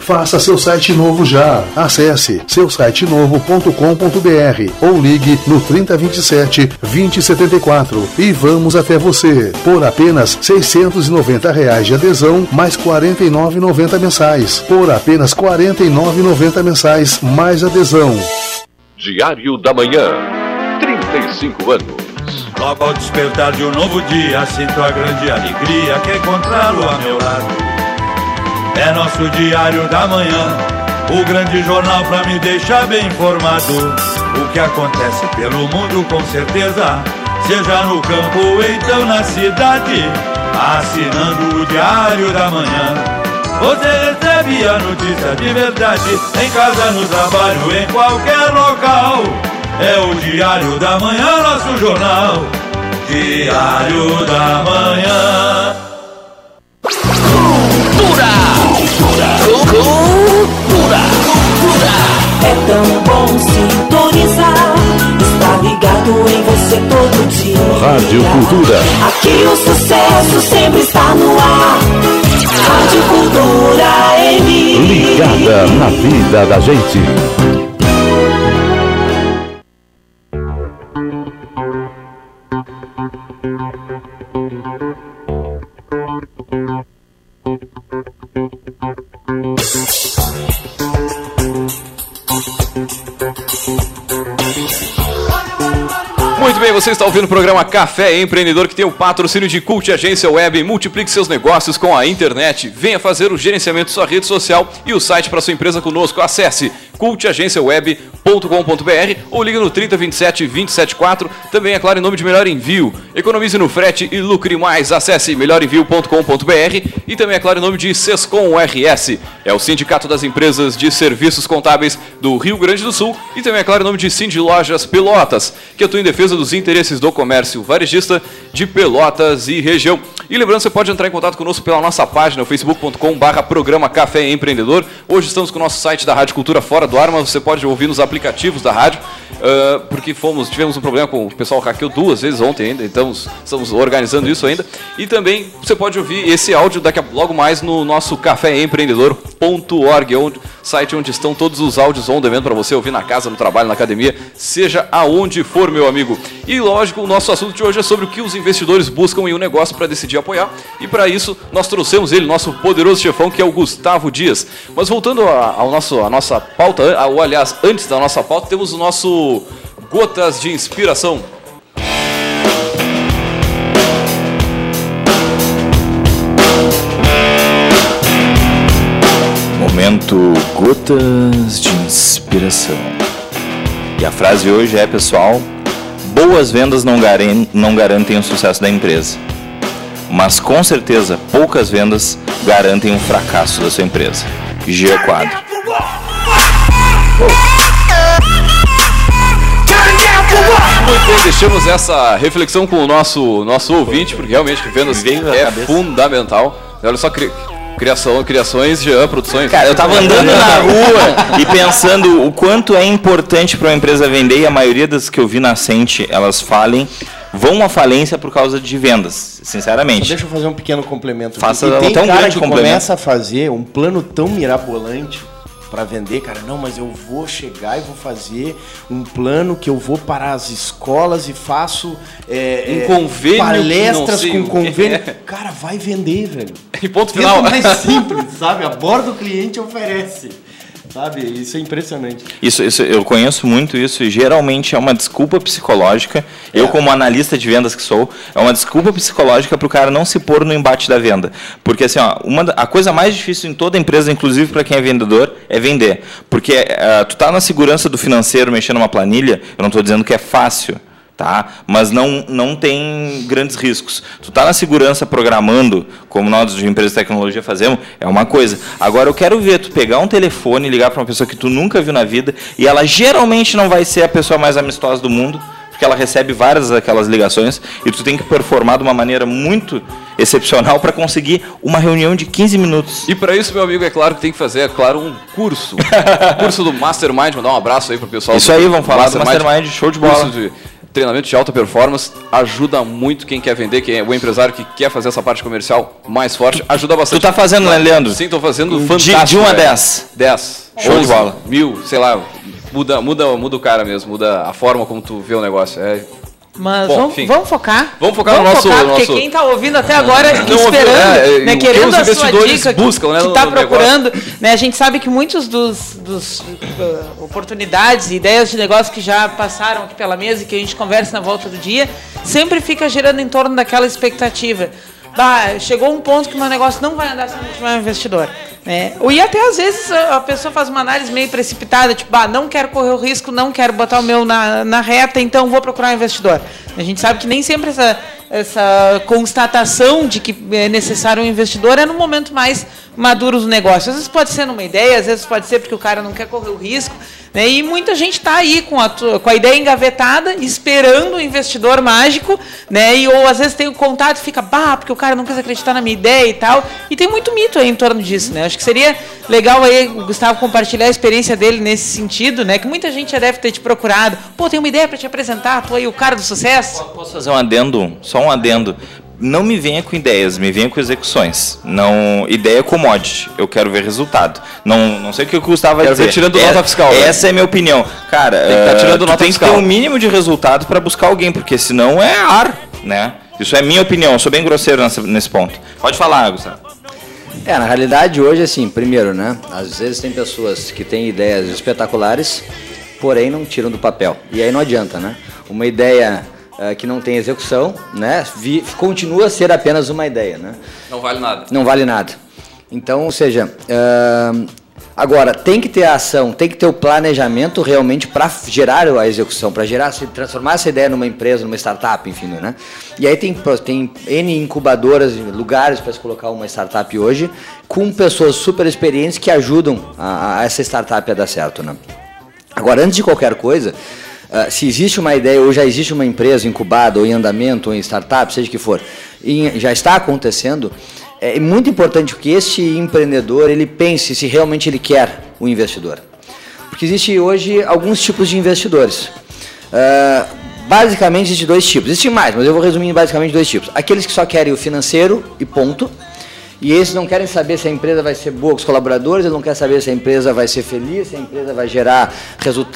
Faça seu site novo já. Acesse seusitenovo.com.br ou ligue no 3027 2074 e vamos até você por apenas 690 reais de adesão mais R$ 49,90 mensais. Por apenas R$ 49,90 mensais mais adesão. Diário da Manhã. 35 anos. Logo ao despertar de um novo dia, sinto a grande alegria que encontrá-lo a meu lado. É nosso diário da manhã, o grande jornal para me deixar bem informado. O que acontece pelo mundo com certeza, seja no campo ou então na cidade. Assinando o diário da manhã, você recebe a notícia de verdade, em casa, no trabalho, em qualquer local. É o Diário da Manhã, nosso jornal. Diário da Manhã. Cultura! Cultura! É tão bom sintonizar. Está ligado em você todo dia. Rádio Cultura. Aqui o sucesso sempre está no ar. Rádio Cultura M. Ligada na vida da gente. Você está ouvindo o programa Café Empreendedor que tem o patrocínio de Cult Agência Web. Multiplique seus negócios com a internet. Venha fazer o gerenciamento de sua rede social e o site para sua empresa conosco. Acesse cultagenciaweb.com.br ou ligue no 3027 274. Também é claro em nome de Melhor Envio. Economize no frete e lucre mais. Acesse melhorenvio.com.br e também é claro em nome de Sescom RS. É o Sindicato das Empresas de Serviços Contábeis do Rio Grande do Sul e também é claro em nome de Cindy Lojas Pelotas, que atua em defesa dos interesses do comércio varejista de Pelotas e região. E lembrando, você pode entrar em contato conosco pela nossa página, facebook.com/barra programa Café Empreendedor. Hoje estamos com o nosso site da Rádio Cultura fora do ar, mas você pode ouvir nos aplicativos da rádio, uh, porque fomos, tivemos um problema com o pessoal hackeou duas vezes ontem ainda, então estamos organizando isso ainda. E também você pode ouvir esse áudio daqui a, logo mais no nosso caféempreendedor.org, onde site onde estão todos os áudios on demand para você ouvir na casa, no trabalho, na academia, seja aonde for, meu amigo. E lógico, o nosso assunto de hoje é sobre o que os investidores buscam em um negócio para decidir apoiar. E para isso, nós trouxemos ele, nosso poderoso chefão, que é o Gustavo Dias. Mas voltando ao nosso, à nossa pauta, ou aliás, antes da nossa pauta, temos o nosso Gotas de Inspiração. Momento Gotas de Inspiração. E a frase hoje é, pessoal, boas vendas não, garen não garantem o sucesso da empresa. Mas com certeza, poucas vendas garantem o fracasso da sua empresa. Gia Quadro. Muito bem, deixamos essa reflexão com o nosso, nosso ouvinte, porque realmente que vendas é fundamental. Olha só, criação, criações, Jean, produções. Cara, eu tava (laughs) andando na rua e pensando o quanto é importante para uma empresa vender e a maioria das que eu vi nascente, elas falem vão à falência por causa de vendas, sinceramente. Só deixa eu fazer um pequeno complemento. Faça e tem até um cara grande que complemento. começa a fazer um plano tão mirabolante para vender, cara. Não, mas eu vou chegar e vou fazer um plano que eu vou para as escolas e faço é, Um é, convênio palestras com convênio. é. (laughs) Cara, vai vender, velho. E ponto final. mais (laughs) simples, sabe? Aborda o cliente oferece. Sabe? Isso é impressionante. Isso, isso, eu conheço muito isso e geralmente é uma desculpa psicológica. Eu, como analista de vendas que sou, é uma desculpa psicológica para o cara não se pôr no embate da venda. Porque assim, ó, uma, a coisa mais difícil em toda empresa, inclusive para quem é vendedor, é vender. Porque eh, tu tá na segurança do financeiro mexendo numa planilha, eu não estou dizendo que é fácil. Tá? Mas não, não tem grandes riscos. Tu tá na segurança programando, como nós de empresa de tecnologia fazemos, é uma coisa. Agora eu quero ver tu pegar um telefone, ligar para uma pessoa que tu nunca viu na vida e ela geralmente não vai ser a pessoa mais amistosa do mundo, porque ela recebe várias daquelas ligações e tu tem que performar de uma maneira muito excepcional para conseguir uma reunião de 15 minutos. E para isso, meu amigo, é claro que tem que fazer, é claro, um curso. um (laughs) curso do Mastermind, mandar um abraço aí pro pessoal. Isso aí, vamos falar do Mastermind, show de bola. De treinamento de alta performance ajuda muito quem quer vender, quem é o empresário que quer fazer essa parte comercial mais forte, ajuda bastante. Tu tá fazendo, né, Leandro? Sim, tô fazendo De- fantástico. de um a velho. 10. 10. Show de 11, bola. Mil, sei lá, muda, muda, muda o cara mesmo, muda a forma como tu vê o negócio. É, Mas Bom, vamos, vamos focar? Vamos focar no nosso- Focar, porque nosso- quem está ouvindo até agora, Não esperando, é, né, que querendo os a sua dica, buscam, né, que está procurando, né, a gente sabe que muitos dos, dos uh, oportunidades e ideias de negócio que já passaram aqui pela mesa e que a gente conversa na volta do dia, sempre fica girando em torno daquela expectativa. Bah, chegou um ponto que meu negócio não vai andar se não tiver um investidor. Né? E até às vezes a pessoa faz uma análise meio precipitada, tipo, ah, não quero correr o risco, não quero botar o meu na, na reta, então vou procurar um investidor. A gente sabe que nem sempre essa, essa constatação de que é necessário um investidor é no momento mais maduro do negócio. Às vezes pode ser numa ideia, às vezes pode ser porque o cara não quer correr o risco. Né? E muita gente está aí com a, com a ideia engavetada, esperando o investidor mágico, né? E, ou às vezes tem o contato e fica, bah, porque o cara não quis acreditar na minha ideia e tal. E tem muito mito aí em torno disso, né? Acho que seria legal aí o Gustavo compartilhar a experiência dele nesse sentido, né? Que muita gente já deve ter te procurado. Pô, tem uma ideia para te apresentar, tu aí o cara do sucesso. Posso fazer um adendo? Só um adendo. Não me venha com ideias, me venha com execuções. Não, ideia é commodity. Eu quero ver resultado. Não, não sei o que o Gustavo vai Quero dizer. tirando É- nota fiscal, né? Essa é a minha opinião. Cara, Tem que tá eh, tirando tu nota tem que fiscal. ter um mínimo de resultado para buscar alguém, porque senão é ar, né? Isso é minha opinião. Eu sou bem grosseiro nessa- nesse ponto. Pode falar, Gustavo. É, na realidade hoje, assim, primeiro, né? Às vezes tem pessoas que têm ideias espetaculares, porém não tiram do papel. E aí não adianta, né? Uma ideia eh, que não tem execução, né? vi- continua a ser apenas uma ideia, né? não vale nada. Não vale nada. Então, ou seja, ahn, agora tem que ter a ação, tem que ter o planejamento realmente para gerar a execução, para gerar, se transformar essa ideia numa empresa, numa startup, enfim, né? E aí tem, tem N incubadoras, lugares para se colocar uma startup hoje, com pessoas super experientes que ajudam a, a essa startup a dar certo, né? Agora, antes de qualquer coisa, ah, se existe uma ideia ou já existe uma empresa incubada ou em andamento ou em startup, seja que for, e já está acontecendo, é muito importante que este empreendedor ele pense se realmente ele quer o investidor. Porque existe hoje alguns tipos de investidores. Ah, basicamente existem dois tipos. Existem mais, mas eu vou resumir basicamente dois tipos. Aqueles que só querem o financeiro e ponto. E esses não querem saber se a empresa vai ser boa com os colaboradores, ele não quer saber se a empresa vai ser feliz, se a empresa vai gerar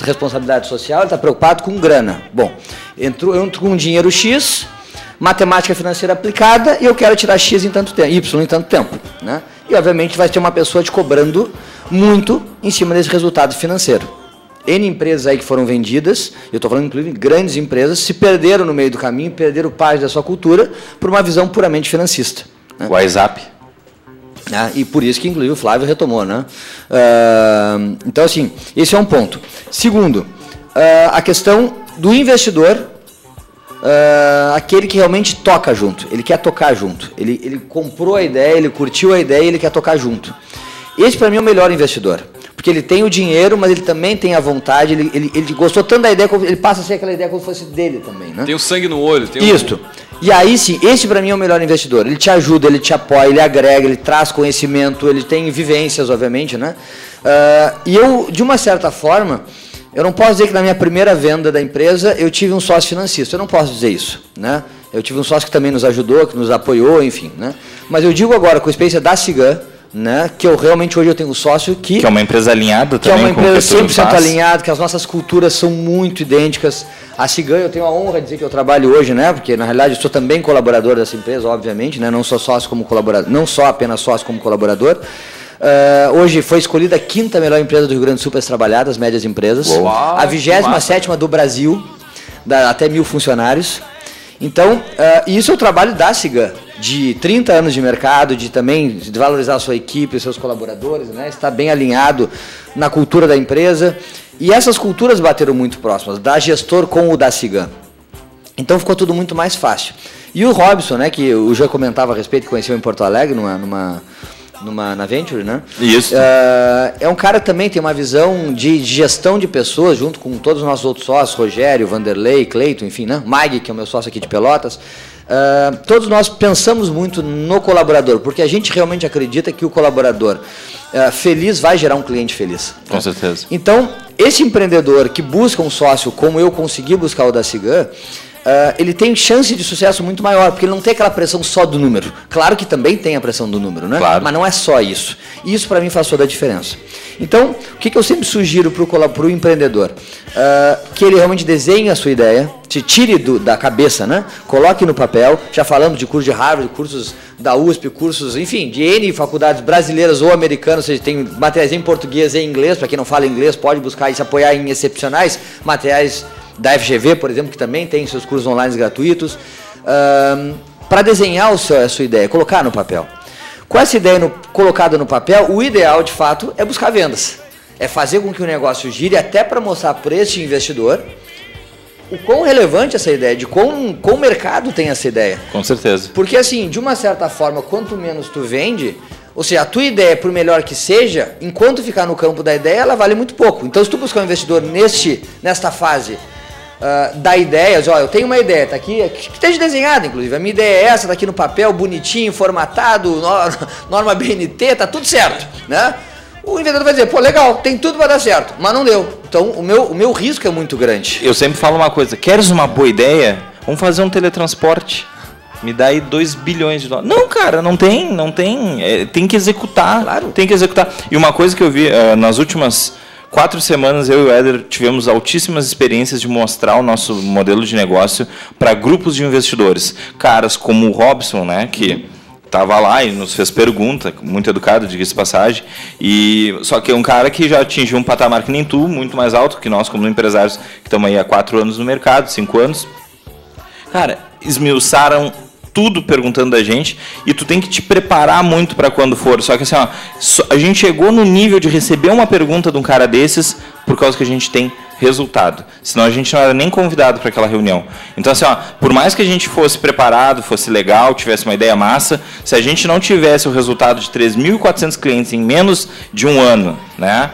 responsabilidade social, ele está preocupado com grana. Bom, entro, eu entro com um dinheiro X, matemática financeira aplicada, e eu quero tirar X em tanto tempo, Y em tanto tempo. Né? E obviamente vai ter uma pessoa te cobrando muito em cima desse resultado financeiro. N empresas aí que foram vendidas, eu estou falando inclusive grandes empresas, se perderam no meio do caminho, perderam parte da sua cultura por uma visão puramente financista. né? WhatsApp. Né? E por isso que, inclusive, o Flávio retomou. Né? Ah, então, assim, esse é um ponto. Segundo, ah, a questão do investidor, ah, aquele que realmente toca junto, ele quer tocar junto. Ele, ele comprou a ideia, ele curtiu a ideia ele quer tocar junto. Esse, para mim, é o melhor investidor. Porque ele tem o dinheiro, mas ele também tem a vontade, ele, ele, ele gostou tanto da ideia, ele passa a ser aquela ideia como se fosse dele também. Né? Tem o sangue no olho. Tem o- Isto. E aí sim, esse para mim é o melhor investidor. Ele te ajuda, ele te apoia, ele agrega, ele traz conhecimento, ele tem vivências, obviamente, né? Ah, e eu, de uma certa forma, eu não posso dizer que na minha primeira venda da empresa eu tive um sócio financista. Eu não posso dizer isso, né? Eu tive um sócio que também nos ajudou, que nos apoiou, enfim, né? Mas eu digo agora, com a experiência da Cigan, né? Que eu realmente hoje eu tenho um sócio que Que é uma empresa alinhada que é também uma com o empresa que tu 100% faz. alinhada, que as nossas culturas são muito idênticas. A Cigan, eu tenho a honra de dizer que eu trabalho hoje, né? Porque na realidade eu sou também colaborador dessa empresa, obviamente, né? Não sou sócio como colaborador, não só apenas sócio como colaborador. Ah, hoje foi escolhida a quinta melhor empresa do Rio Grande do Sul para trabalhar, das médias empresas. Uau, a vigésima sétima do Brasil, da, até mil funcionários. Então, ah, isso é o trabalho da Cigan, de 30 anos de mercado, de também de valorizar a sua equipe, seus colaboradores, né? estar bem alinhado na cultura da empresa. E essas culturas bateram muito próximas, da gestor com o da Cigan. Então ficou tudo muito mais fácil. E o Robson, né, que o já comentava a respeito, que conheceu em Porto Alegre, numa, numa, numa na Venture, né? Isso. Uh, é um cara que também tem uma visão de gestão de pessoas, junto com todos os nossos outros sócios, Rogério, Vanderlei, Cleiton, enfim, né? Mag, que é o meu sócio aqui de Pelotas. Uh, todos nós pensamos muito no colaborador, porque a gente realmente acredita que o colaborador uh, feliz vai gerar um cliente feliz. Com certeza. Então, esse empreendedor que busca um sócio como eu consegui buscar o da Cigan, Uh, ele tem chance de sucesso muito maior, porque ele não tem aquela pressão só do número. Claro que também tem a pressão do número, né? Claro. Mas não é só isso. E isso para mim faz toda a diferença. Então, o que, que eu sempre sugiro para o empreendedor? Uh, que ele realmente desenhe a sua ideia, te tire do, da cabeça, né? Coloque no papel. Já falamos de curso de Harvard, cursos da USP, cursos, enfim, de N faculdades brasileiras ou americanas, ou seja, tem materiais em português e em inglês. Para quem não fala inglês, pode buscar e se apoiar em excepcionais materiais da FGV, por exemplo, que também tem seus cursos online gratuitos, para desenhar o seu, a sua ideia, colocar no papel. Com essa ideia no, colocada no papel, o ideal de fato é buscar vendas. É fazer com que o negócio gire até para mostrar para este investidor o quão relevante essa ideia, de quão, quão o mercado tem essa ideia. Com certeza. Porque assim, de uma certa forma, quanto menos tu vende, ou seja, a tua ideia, por melhor que seja, enquanto ficar no campo da ideia, ela vale muito pouco. Então, se tu buscar um investidor neste, nesta fase uh, dar ideias, ó, eu tenho uma ideia, tá aqui, que esteja desenhada, inclusive. A minha ideia é essa, tá aqui no papel, bonitinho, formatado, (laughs) norma BNT, tá tudo certo, né? O vendedor vai dizer, pô, legal, tem tudo para dar certo, mas não deu. Então, o meu, o meu risco é muito grande. Eu sempre falo uma coisa, queres uma boa ideia? Vamos fazer um teletransporte. Me dá aí 2 bilhões de dólares. Não, cara, não tem, não tem. É, tem que executar. Claro. Tem que executar. E uma coisa que eu vi uh, nas últimas quatro semanas eu e o Éder tivemos altíssimas experiências de mostrar o nosso modelo de negócio para grupos de investidores. Caras como o Robson, né, que estava lá e nos fez pergunta, muito educado, diga-se passagem. E só que é um cara que já atingiu um patamar que nem tu, muito mais alto que nós como empresários que estamos aí há quatro anos no mercado, cinco anos. Cara, esmiuçaram tudo perguntando da gente e tu tem que te preparar muito para quando for. Só que assim, ó, a gente chegou no nível de receber uma pergunta de um cara desses por causa que a gente tem resultado. Senão a gente não era nem convidado para aquela reunião. Então assim, ó, por mais que a gente fosse preparado, fosse legal, tivesse uma ideia massa, se a gente não tivesse o resultado de 3.400 clientes em menos de um ano, né?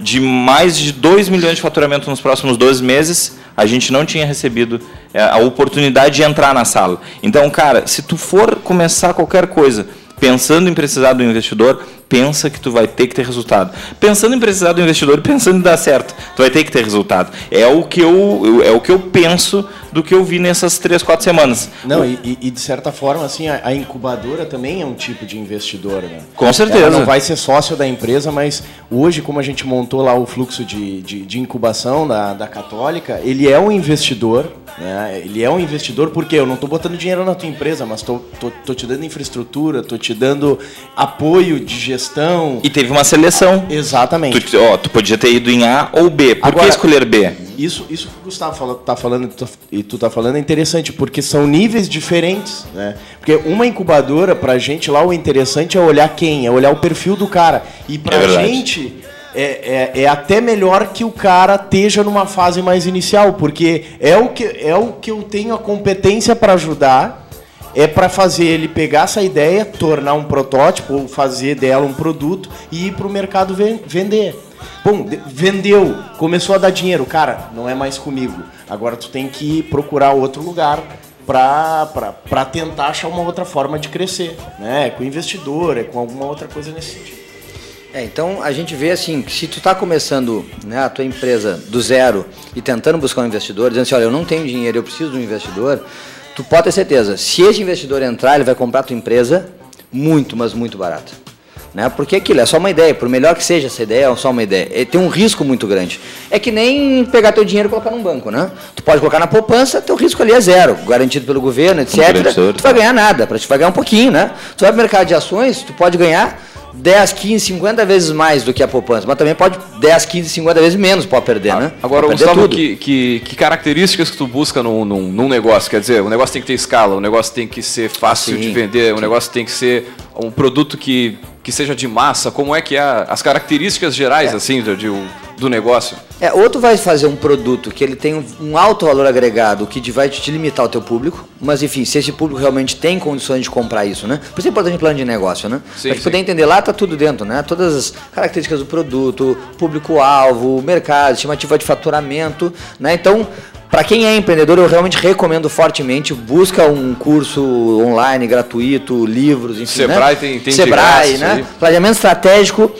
De mais de 2 milhões de faturamento nos próximos 12 meses, a gente não tinha recebido é, a oportunidade de entrar na sala. Então, cara, se tu for começar qualquer coisa pensando em precisar do investidor, pensa que tu vai ter que ter resultado. Pensando em precisar do investidor, pensando em dar certo, tu vai ter que ter resultado. É o que eu, é o que eu penso do que eu vi nessas três, quatro semanas. Não, e, e de certa forma, assim, a, a, incubadora também é um tipo de investidor, né? Com certeza. Ela não vai ser sócio da empresa, mas hoje, como a gente montou lá o fluxo de, de, de incubação da, da Católica, ele é um investidor, né? Ele é um investidor porque eu não estou botando dinheiro na tua empresa, mas estou tô, tô, tô, te dando infraestrutura, estou te dando apoio de gestão. E teve uma seleção. Exatamente. Tu, ó, tu podia ter ido em A ou B. Por Agora, que escolher B? Isso, isso que o Gustavo está falando e tu está falando é interessante, porque são níveis diferentes. Né? Porque uma incubadora, para a gente lá, o interessante é olhar quem, é olhar o perfil do cara. E para a é gente é, é, é, até melhor que o cara esteja numa fase mais inicial, porque é o que, é o que eu tenho a competência para ajudar, é para fazer ele pegar essa ideia, tornar um protótipo, ou fazer dela um produto e ir para o mercado vender. Bom, vendeu, começou a dar dinheiro, cara, não é mais comigo. Agora tu tem que procurar outro lugar para tentar achar uma outra forma de crescer, né? É com investidor, é com alguma outra coisa nesse sentido. É, então a gente vê assim, que se tu está começando né, a tua empresa do zero e tentando buscar um investidor, dizendo assim, olha, eu não tenho dinheiro, eu preciso de um investidor, tu pode ter certeza, se esse investidor entrar, ele vai comprar a tua empresa muito, mas muito barato. Né? Porque aquilo é só uma ideia, por melhor que seja essa ideia, é só uma ideia. É, tem um risco muito grande. É que nem pegar teu dinheiro e colocar num banco, né? Tu pode colocar na poupança, teu risco ali é zero, garantido pelo governo, etc. Tu vai ganhar nada, para te vai ganhar um pouquinho, né? Tu vai pro mercado de ações, tu pode ganhar 10, 15, 50 vezes mais do que a poupança, mas também pode 10, 15, 50 vezes menos pode perder, ah, né? Agora, pode Gustavo, que, que, que, características que tu busca num, num, num, negócio? Quer dizer, o negócio tem que ter escala, o negócio tem que ser fácil sim, de vender, o negócio tem que ser um produto que, que seja de massa. Como é que é as características gerais é. assim do, do negócio? É, ou tu vai fazer um produto que ele tem um, um alto valor agregado, que vai te limitar o teu público, mas enfim, se esse público realmente tem condições de comprar isso, né? Por isso é importante plano de negócio, né? Sim, pra gente poder entender lá, tá tudo dentro, né? Todas as características do produto, público-alvo, mercado, estimativa de faturamento, né? Então, para quem é empreendedor, eu realmente recomendo fortemente, busca um curso online gratuito, livros, enfim, Sebrae né? tem- tem de Sebrae, graça né? Planejamento estratégico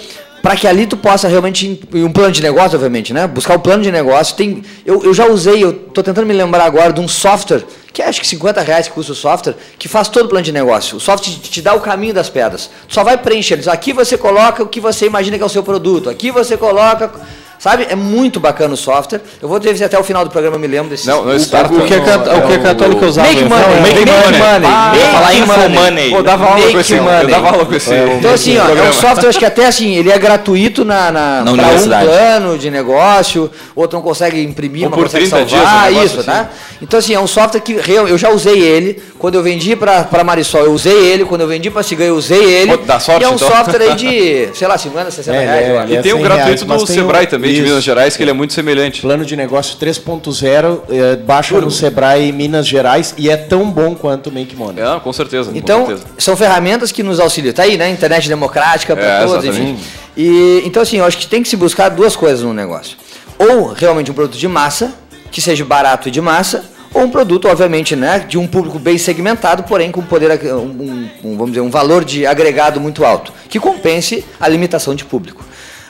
para que ali tu possa realmente um plano de negócio, obviamente, né? Buscar o plano de negócio. Tem, eu, eu já usei, eu tô tentando me lembrar agora de um software que é acho que 50 reais que custa o software, que faz todo o plano de negócio. O software te, dá o caminho das pedras. Tu só vai preencher. Diz, Aqui você coloca o que você imagina que é o seu produto. Aqui você coloca Sabe? É muito bacana o software. Eu vou ver se até o final do programa eu me lembro desse. Não, não, o, Startup O que é, o que é católico usava? Make money, Não, make, money, Ah, make falar money. info money. Pô, dava aula Make com esse, eu money. dava aula com esse. Então assim, ó, é um software acho que até assim, ele é gratuito na, na, Na pra um plano de negócio, outro não consegue imprimir, Ou mas por consegue 30 salvar, dias, um isso, assim. tá? Então assim, é um software que eu já usei ele, quando eu vendi pra, pra Marisol, eu usei ele, quando eu vendi pra Cigan, eu usei ele. Pô, dá sorte, e é um então. software aí de, (laughs) sei lá, 50, 60 É, reais, é, eu E tem um 100 gratuito do Sebrae um- também, de. Minas Gerais, que ele é muito semelhante. Plano de negócio 3.0, é, baixa no Sebrae Minas Gerais e é tão bom quanto o Make Money. É, com certeza. Então, com certeza. são ferramentas que nos auxiliam. Tá aí, né? Internet democrática para É, todos, exatamente. enfim. E, então, assim, eu acho que tem que se buscar duas coisas no negócio. Ou realmente um produto de massa, que seja barato e de massa, ou um produto, obviamente, né, de um público bem segmentado, porém com poder, um, um- um, vamos dizer, um valor de agregado muito alto, que compense a limitação de público.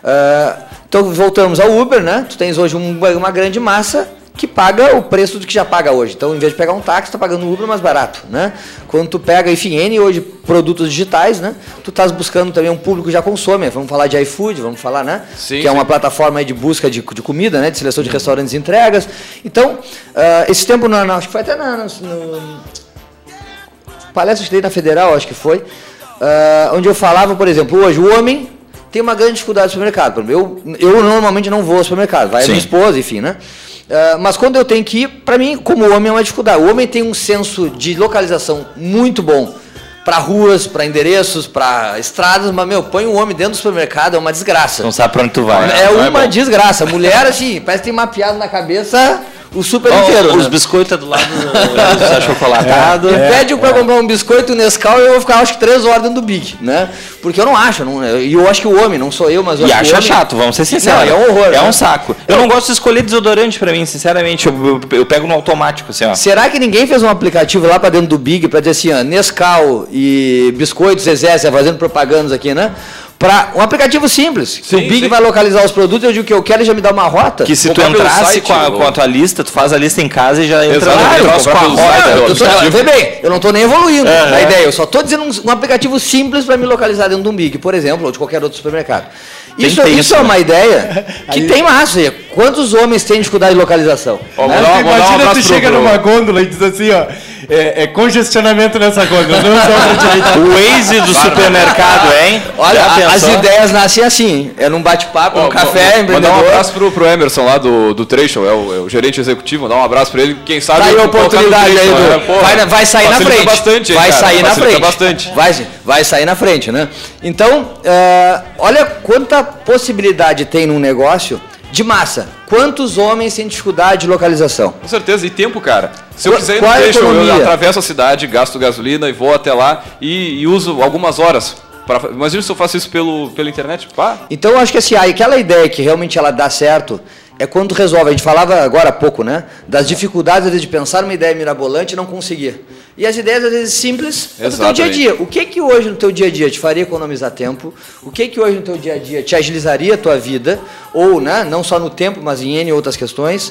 Ah, então, voltamos ao Uber, né? Tu tens hoje um- uma grande massa que paga o preço do que já paga hoje. Então, em vez de pegar um táxi, tá pagando um Uber mais barato, né? Quando tu pega, enfim, N hoje produtos digitais, né? Tu estás buscando também um público que já consome. Vamos falar de iFood, vamos falar, né? Sim, que é uma sim. plataforma aí de busca de, de comida, né? De seleção de restaurantes e entregas. Então, ah, esse tempo, na, na- acho que foi até na, no, palestra que dei na Federal, acho que foi, ah, onde eu falava, por exemplo, hoje o homem tem uma grande dificuldade no supermercado. Eu, eu normalmente não vou ao supermercado, vai a Sim. minha esposa, enfim, né? Ah, mas quando eu tenho que ir, para mim, como homem, é uma dificuldade. O homem tem um senso de localização muito bom para ruas, para endereços, para estradas, mas, meu, põe um homem dentro do supermercado, é uma desgraça. Não sabe pra onde tu vai. É não é uma bom. desgraça. Mulher, assim, (laughs) parece que tem mapeado na cabeça o super Ó, inteiro. os né? biscoitos é do lado do, (laughs) do achocolatado. Me pede pra comprar um biscoito Nescau e eu vou ficar acho que três horas dentro do Big, né? Porque eu não acho, não, e eu acho que o homem, não sou eu, mas eu E acho que o acha homem- chato, vamos ser sinceros. Não, é um horror. É né? um saco. Eu não gosto de escolher desodorante pra mim, sinceramente. Eu, eu- eu pego no automático, assim, ó. Será que ninguém fez um aplicativo lá pra dentro do Big pra dizer assim, ó, Nescau e biscoitos Zezé, fazendo propagandas aqui, né? Pra um aplicativo simples. que o Big sim. vai localizar os produtos, eu digo que eu quero e já me dá uma rota. Que se tu entrasse site, com, a, ou- com a tua lista, tu faz a lista em casa e já entra no claro, negócio com a site, eu tô, vê bem, eu não estou nem evoluindo É, na é. ideia, eu só estou dizendo um, um aplicativo simples para me localizar dentro de um Big, por exemplo, ou de qualquer outro supermercado. Tem Isso, ter isso é né? uma ideia que tem massa. Quantos homens têm dificuldade de localização? Ó, Né? um Imagina abraço tu chega pro- numa gôndola e diz assim, ó, é, é congestionamento nessa gôndola, não direito. O Waze do supermercado, hein? Olha, a- as ideias nascem assim. É num bate-papo, num café, vou- Mandar um empreendedor. abraço pro, pro Emerson lá do, do Trecho, é o, é o gerente executivo, mandar um abraço pra ele. Quem sabe. Tá aí a oportunidade aí, do, vai, vai sair na frente. bastante, hein, vai cara? sair na frente. bastante. Vai, vai sair na frente, né? Então, é, olha quanta possibilidade tem num negócio de massa. Quantos homens têm dificuldade de localização? Com certeza, e tempo, cara. Se eu quiser ir no Trecho, eu atravesso a cidade, gasto gasolina e vou até lá e, e uso algumas horas. Pra, imagina se eu faço isso pelo, pela internet. Pá, Então, eu acho que assim, aquela ideia que realmente ela dá certo é quando resolve. A gente falava agora há pouco, né? Das dificuldades às vezes, de pensar uma ideia mirabolante e não conseguir. E as ideias, às vezes, simples é do teu dia a dia. O que que hoje no teu dia a dia te faria economizar tempo? O que que hoje no teu dia a dia te agilizaria a tua vida? Ou, né? Não só no tempo, mas em N outras questões.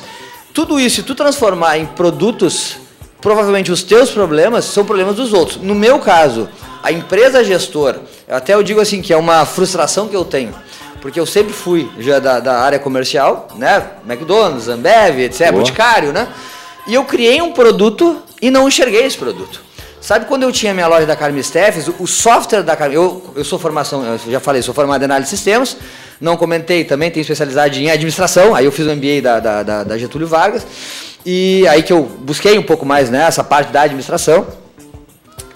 Tudo isso, se tu transformar em produtos, provavelmente os teus problemas são problemas dos outros. No meu caso, a empresa gestora, até eu digo assim que é uma frustração que eu tenho, porque eu sempre fui já da, da área comercial, né? McDonald's, Ambev, etc, Boa. Boticário, né? E eu criei um produto e não enxerguei esse produto. Sabe quando eu tinha minha loja da Carme Steffes, o- software da Carme, eu, eu sou formação, eu já falei, sou formado em análise de sistemas, não comentei, também tenho especialidade em administração, aí eu fiz o MBA da, da, da- da Getúlio Vargas, e aí que eu busquei um pouco mais né, essa parte da administração.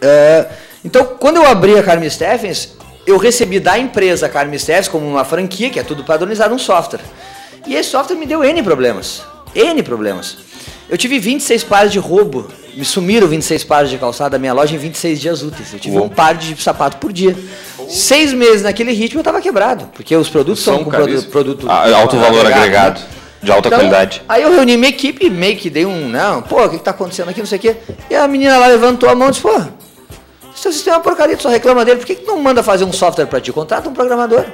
É, então, quando eu abri a Carme Steffens, eu recebi da empresa Carme Steffens como uma franquia, que é tudo padronizado, um software. E esse software me deu N problemas. N problemas. Eu tive 26 pares de roubo. Me sumiram 26 pares de calçado da minha loja em 26 dias úteis. Eu tive Uou. um par de sapato por dia. Seis meses naquele ritmo eu estava quebrado. Porque os produtos são, São com produ caríssimos. produto Ah, alto valor agregado, né? de alta qualidade. Aí eu reuni minha equipe, meio que dei um. Não, pô, o que, que tá acontecendo aqui, não sei o quê. E a menina lá levantou a mão e disse, pô, seu sistema é uma porcaria, tu só reclama dele, por que, que não manda fazer um software para ti? Contrata um programador.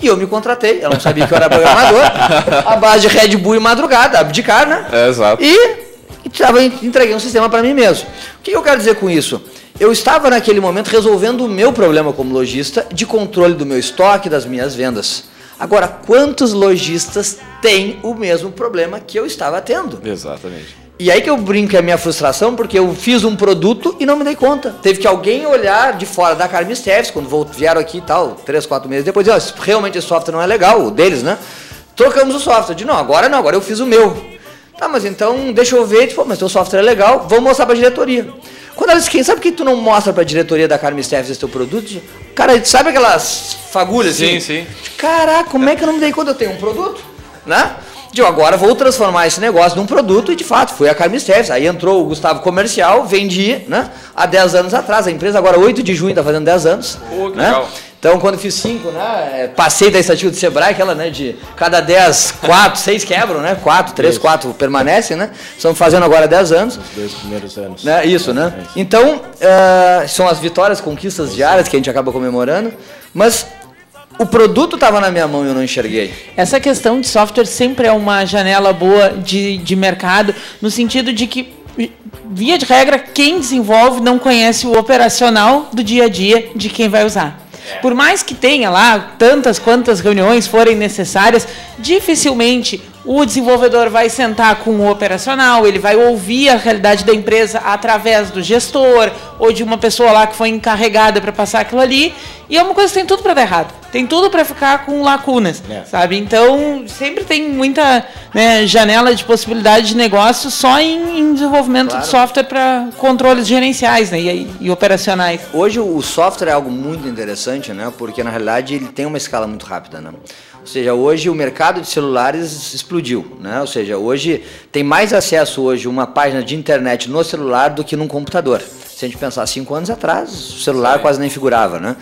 E eu me contratei, ela não sabia que eu era programador, (laughs) a base de Red Bull e madrugada, abdicar, né? É, exato. E, e tava, entreguei um sistema para mim mesmo. O que eu quero dizer com isso? Eu estava naquele momento resolvendo o meu problema como lojista de controle do meu estoque, das minhas vendas. Agora, quantos lojistas têm o mesmo problema que eu estava tendo? Exatamente. E aí que eu brinco é a minha frustração, porque eu fiz um produto e não me dei conta. Teve que alguém olhar de fora da Carmen Steves, quando vieram aqui e tal, três, quatro meses depois, dizer, realmente esse software não é legal, o deles, né? Trocamos o software. De não, agora não, agora eu fiz o meu. Tá, mas então deixa eu ver, tipo, mas teu software é legal, vamos mostrar pra diretoria. Quando ela disse, quem sabe que tu não mostra pra diretoria da Carmen Steves esse teu produto? Cara, sabe aquelas fagulhas Sim, assim? sim. Caraca, como é que eu não me dei conta? Eu tenho um produto, né? Digo, agora vou transformar esse negócio num produto e de fato foi a Carmen Steves. Aí entrou o Gustavo Comercial, vendi, né? Há 10 anos atrás. A empresa agora, 8 de junho, está fazendo 10 anos. Pô, que né? legal. Então, quando fiz 5, né? é, Passei da estatística do Sebrae, aquela, né? De cada 10, 4, 6 quebram, né? 4, 3, 4 permanecem, né? Estamos fazendo agora 10 anos. Os dois primeiros anos. Né? Isso, né? Então, eh, são as vitórias, conquistas diárias que a gente acaba comemorando, mas o produto estava na minha mão e eu não enxerguei. Essa questão de software sempre é uma janela boa de, de mercado, no sentido de que, via de regra, quem desenvolve não conhece o operacional do dia a dia de quem vai usar. Por mais que tenha lá tantas quantas reuniões forem necessárias, dificilmente o desenvolvedor vai sentar com o operacional, ele vai ouvir a realidade da empresa através do gestor ou de uma pessoa lá que foi encarregada para passar aquilo ali. E é uma coisa que tem tudo para dar errado. Tem tudo para ficar com lacunas, sabe? Então, sempre tem muita né, janela de possibilidade de negócio só em, em desenvolvimento Claro. de software para controles gerenciais né, e, e operacionais. Hoje o software é algo muito interessante, né? Porque na realidade ele tem uma escala muito rápida, né? Ou seja, hoje o mercado de celulares explodiu, né? Ou seja, hoje tem mais acesso hoje a uma página de internet no celular do que num computador. Se a gente pensar cinco anos atrás, o celular quase nem figurava, né?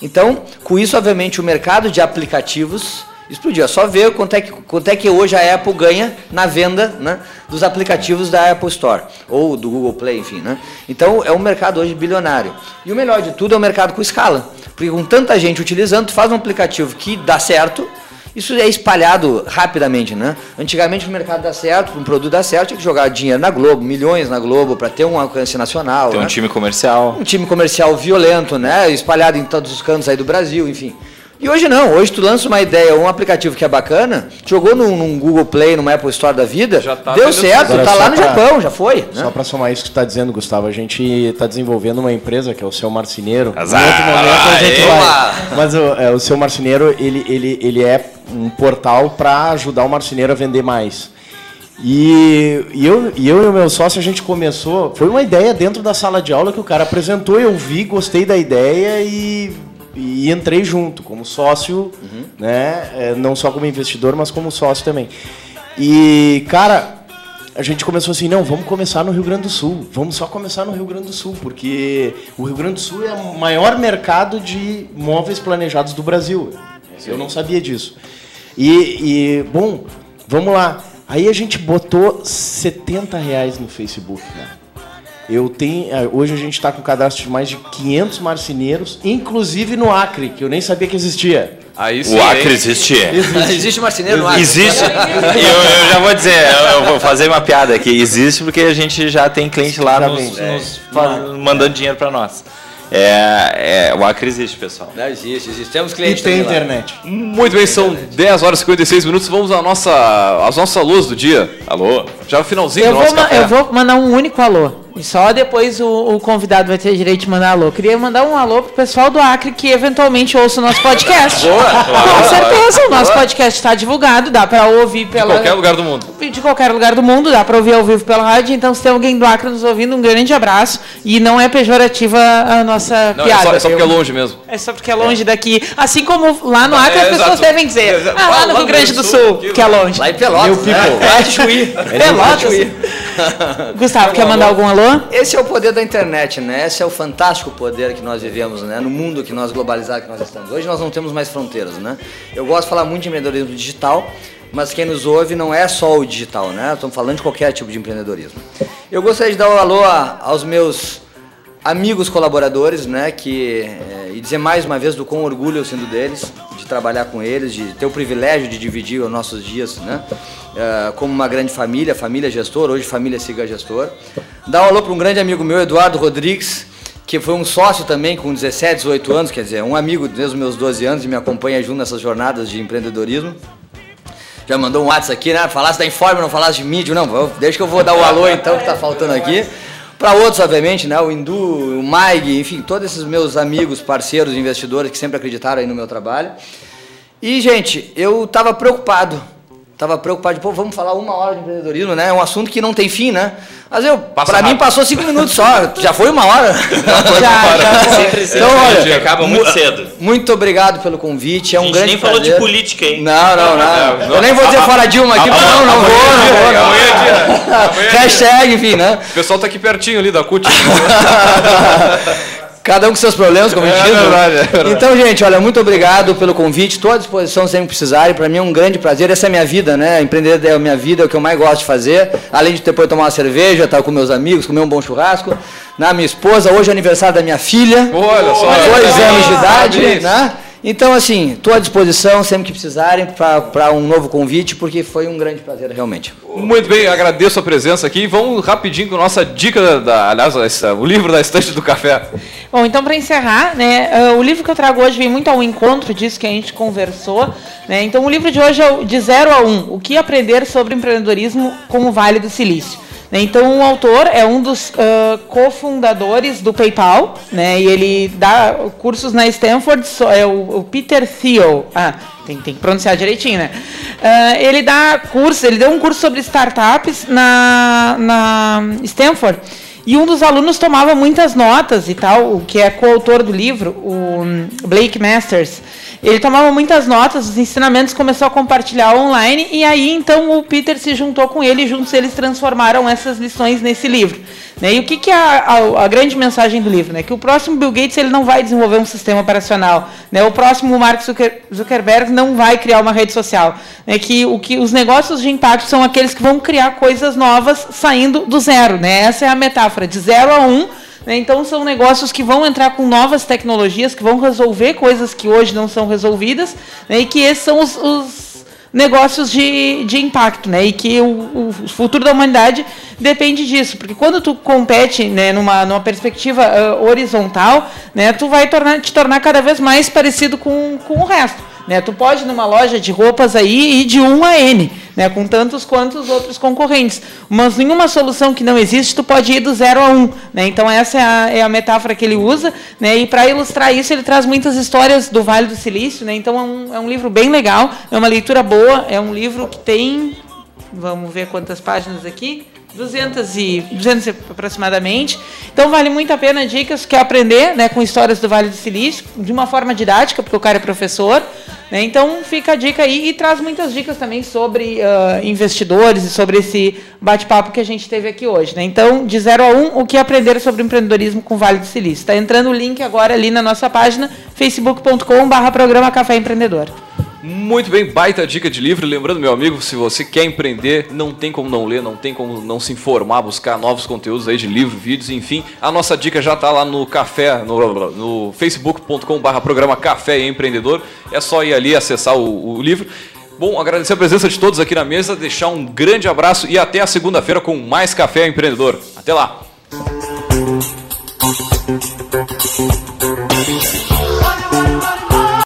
Então, com isso, obviamente, o mercado de aplicativos explodiu. É só ver quanto é que, quanto é que hoje a Apple ganha na venda né, dos aplicativos da Apple Store ou do Google Play, enfim. Né? Então é um mercado hoje bilionário. E o melhor de tudo é o mercado com escala. Porque com tanta gente utilizando, tu faz um aplicativo que dá certo, isso é espalhado rapidamente, né? Antigamente, o mercado dar certo, para um produto dar certo, tinha que jogar dinheiro na Globo, milhões na Globo, para ter um alcance nacional. Um né? time comercial. um time comercial violento, né? Espalhado em todos os cantos aí do Brasil, enfim. E hoje não, hoje tu lança uma ideia, um aplicativo que é bacana, jogou num, num Google Play, numa Apple Store da vida, tá deu certo, tá Agora, lá no pra- Japão, já foi. né? Só para somar isso que tu está dizendo, Gustavo, a gente está desenvolvendo uma empresa que é o Seu Marceneiro. Azar. Em outro momento a gente Aê. vai. Mas o, é, o Seu Marceneiro, ele, ele, ele é um portal para ajudar o marceneiro a vender mais. E, e eu, e eu e o meu sócio, a gente começou. Foi uma ideia dentro da sala de aula que o cara apresentou, eu vi, gostei da ideia e, e entrei junto, como sócio, né? É, não só como investidor, mas como sócio também. E, cara, a gente começou assim, não, vamos começar no Rio Grande do Sul. Vamos só começar no Rio Grande do Sul, porque o Rio Grande do Sul é o maior mercado de móveis planejados do Brasil. Eu não sabia disso. E, e, bom, vamos lá. Aí a gente botou 70 reais no Facebook, cara. Eu tenho, eh, hoje a gente está com um cadastro de mais de 500 marceneiros, inclusive no Acre, que eu nem sabia que existia. Aí O Acre existe. Existe marceneiro no Acre? Existe. E eu, eu já vou dizer, eu, vou fazer uma piada aqui. Existe porque a gente já tem cliente lá nos, nos fa- mandando dinheiro para nós. É, é, o Acre existe, pessoal. Não, existe, existe. Temos E clientes tem também lá. internet. Muito bem, são 10 horas e 56 minutos. Vamos à nossa, às nossas luz do dia. Alô? Já no finalzinho Eu do vou, nosso café. eu vou mandar um único alô. E só depois o, o convidado vai ter direito de mandar alô. Queria mandar um alô pro pessoal do Acre que eventualmente ouça o nosso podcast. Boa, Com certeza, o nosso podcast está divulgado, dá para ouvir De pela qualquer lugar do mundo. de qualquer lugar do mundo, dá para ouvir ao vivo pela rádio. Então, se tem alguém do Acre nos ouvindo, um grande abraço. E não é pejorativa a nossa Não, é piada. só, é só porque é longe mesmo. É só porque é longe daqui. Assim como lá no Acre É, as pessoas exato. devem dizer. Ah, lá Lá no Rio Grande do Sul, que é longe. Lá em Pelotas. Meu people. né? É de Chuí. Pelotas. (laughs) Gustavo, quer mandar algum alô? Esse é o poder da internet, né? Esse é o fantástico poder que nós vivemos, né? No mundo que nós globalizado que nós estamos. Hoje nós não temos mais fronteiras, né? Eu gosto de falar muito de empreendedorismo digital, mas quem nos ouve não é só o digital, né? Estamos falando de qualquer tipo de empreendedorismo. Eu gostaria de dar um alô a- aos meus amigos colaboradores, né? Que eh, e dizer mais uma vez do quão orgulho eu sinto deles, de trabalhar com eles, de ter o privilégio de dividir os nossos dias, né? Eh, como uma grande família, família gestor, hoje família Siga Gestor. Dar um alô para um grande amigo meu, Eduardo Rodrigues, que foi um sócio também com 17, 18 anos, quer dizer, um amigo desde os meus 12 anos e me acompanha junto nessas jornadas de empreendedorismo. Já mandou um WhatsApp aqui, né? Falasse da Informe, não falasse de mídia. Não, deixa que eu vou dar o alô então, que tá faltando aqui. Para outros, obviamente, né? O Indu, o Maig, enfim, todos esses meus amigos, parceiros, investidores que sempre acreditaram aí no meu trabalho. E, gente, eu tava preocupado. Tava preocupado de, pô, vamos falar uma hora de empreendedorismo, né? É um assunto que não tem fim, né? Mas eu, pra mim, passou cinco minutos só. Já foi uma hora. Já. Sempre cedo. Então, olha, acaba muito cedo. Muito obrigado pelo convite. É A um gente grande nem falou de política, hein? Não, não, não. Eu nem vou dizer fora Dilma aqui, porque não, não vou, não vou. não. Amanhã é dia. Hashtag, enfim, né? O pessoal tá aqui pertinho ali da CUT. Cada um com seus problemas, como É diz. né? verdade, é verdade. Então, gente, olha, muito obrigado pelo convite. Estou à disposição sempre precisarem. Para mim é um grande prazer. Essa é a minha vida, né? Empreender é a minha vida, é o que eu mais gosto de fazer. Além de depois tomar uma cerveja, estar com meus amigos, comer um bom churrasco. Na minha esposa, hoje é aniversário da minha filha. Olha só. Dois anos de idade, né? Então, assim, estou à disposição sempre que precisarem para um novo convite, porque foi um grande prazer, realmente. Muito bem, agradeço a presença aqui. Vamos rapidinho com a nossa dica, da, aliás, essa- o livro da estante do café. Bom, então para encerrar, né, ah, o livro que eu trago hoje vem muito ao encontro disso que a gente conversou. Né? Então o livro de hoje é o De Zero a Um, o que aprender sobre empreendedorismo com o Vale do Silício. Então o autor é um dos ah, cofundadores do PayPal, né? E ele dá cursos na Stanford, é o, o Peter Thiel. Ah, tem, tem que pronunciar direitinho, né? Ah, ele dá curso, ele deu um curso sobre startups na, na Stanford. E um dos alunos tomava muitas notas e tal, o que é coautor do livro, o Blake Masters. Ele tomava muitas notas, os ensinamentos começou a compartilhar online e aí então o Peter se juntou com ele e juntos eles transformaram essas lições nesse livro. Né? E o que, que é a, a- a grande mensagem do livro? Né? Que o próximo Bill Gates ele não vai desenvolver um sistema operacional. Né? O próximo Mark Zucker- Zuckerberg não vai criar uma rede social. Né? Que, o que os negócios de impacto são aqueles que vão criar coisas novas saindo do zero. Né? Essa é a metáfora, de zero a um. Né? Então são negócios que vão entrar com novas tecnologias, que vão resolver coisas que hoje não são resolvidas, né? e que esses são os, os negócios de, de impacto, né? E que o, o futuro da humanidade depende disso, porque quando tu compete, né, numa, numa perspectiva ah, horizontal, né, tu vai tornar, te tornar cada vez mais parecido com, com o resto. Né? Tu pode ir numa loja de roupas aí e de 1 a N, né? com tantos quanto os outros concorrentes. Mas nenhuma solução que não existe, tu pode ir do zero a um. Né? Então essa é a, é a metáfora que ele usa. Né? E para ilustrar isso, ele traz muitas histórias do Vale do Silício. Né? Então é um, é um livro bem legal, é uma leitura boa, é um livro que tem, vamos ver quantas páginas aqui, 200 e 200 aproximadamente. Então vale muito a pena dicas que aprender, né, com histórias do Vale do Silício de uma forma didática, porque o cara é professor. Né? Então fica a dica aí e traz muitas dicas também sobre ah, investidores e sobre esse bate-papo que a gente teve aqui hoje. Né? Então, de 0 a 1, um, o que aprender sobre empreendedorismo com o Vale do Silício. Está entrando o link agora ali na nossa página, facebook.com.br programa Café Empreendedor. Muito bem, baita dica de livro. Lembrando, meu amigo, se você quer empreender, não tem como não ler, não tem como não se informar, buscar novos conteúdos aí de livro, vídeos, enfim. A nossa dica já está lá no café, no, no facebook.com/barra programa Café Empreendedor. É só ir ali acessar o, o livro. Bom, agradecer a presença de todos aqui na mesa, deixar um grande abraço e até a segunda-feira com mais Café Empreendedor. Até lá!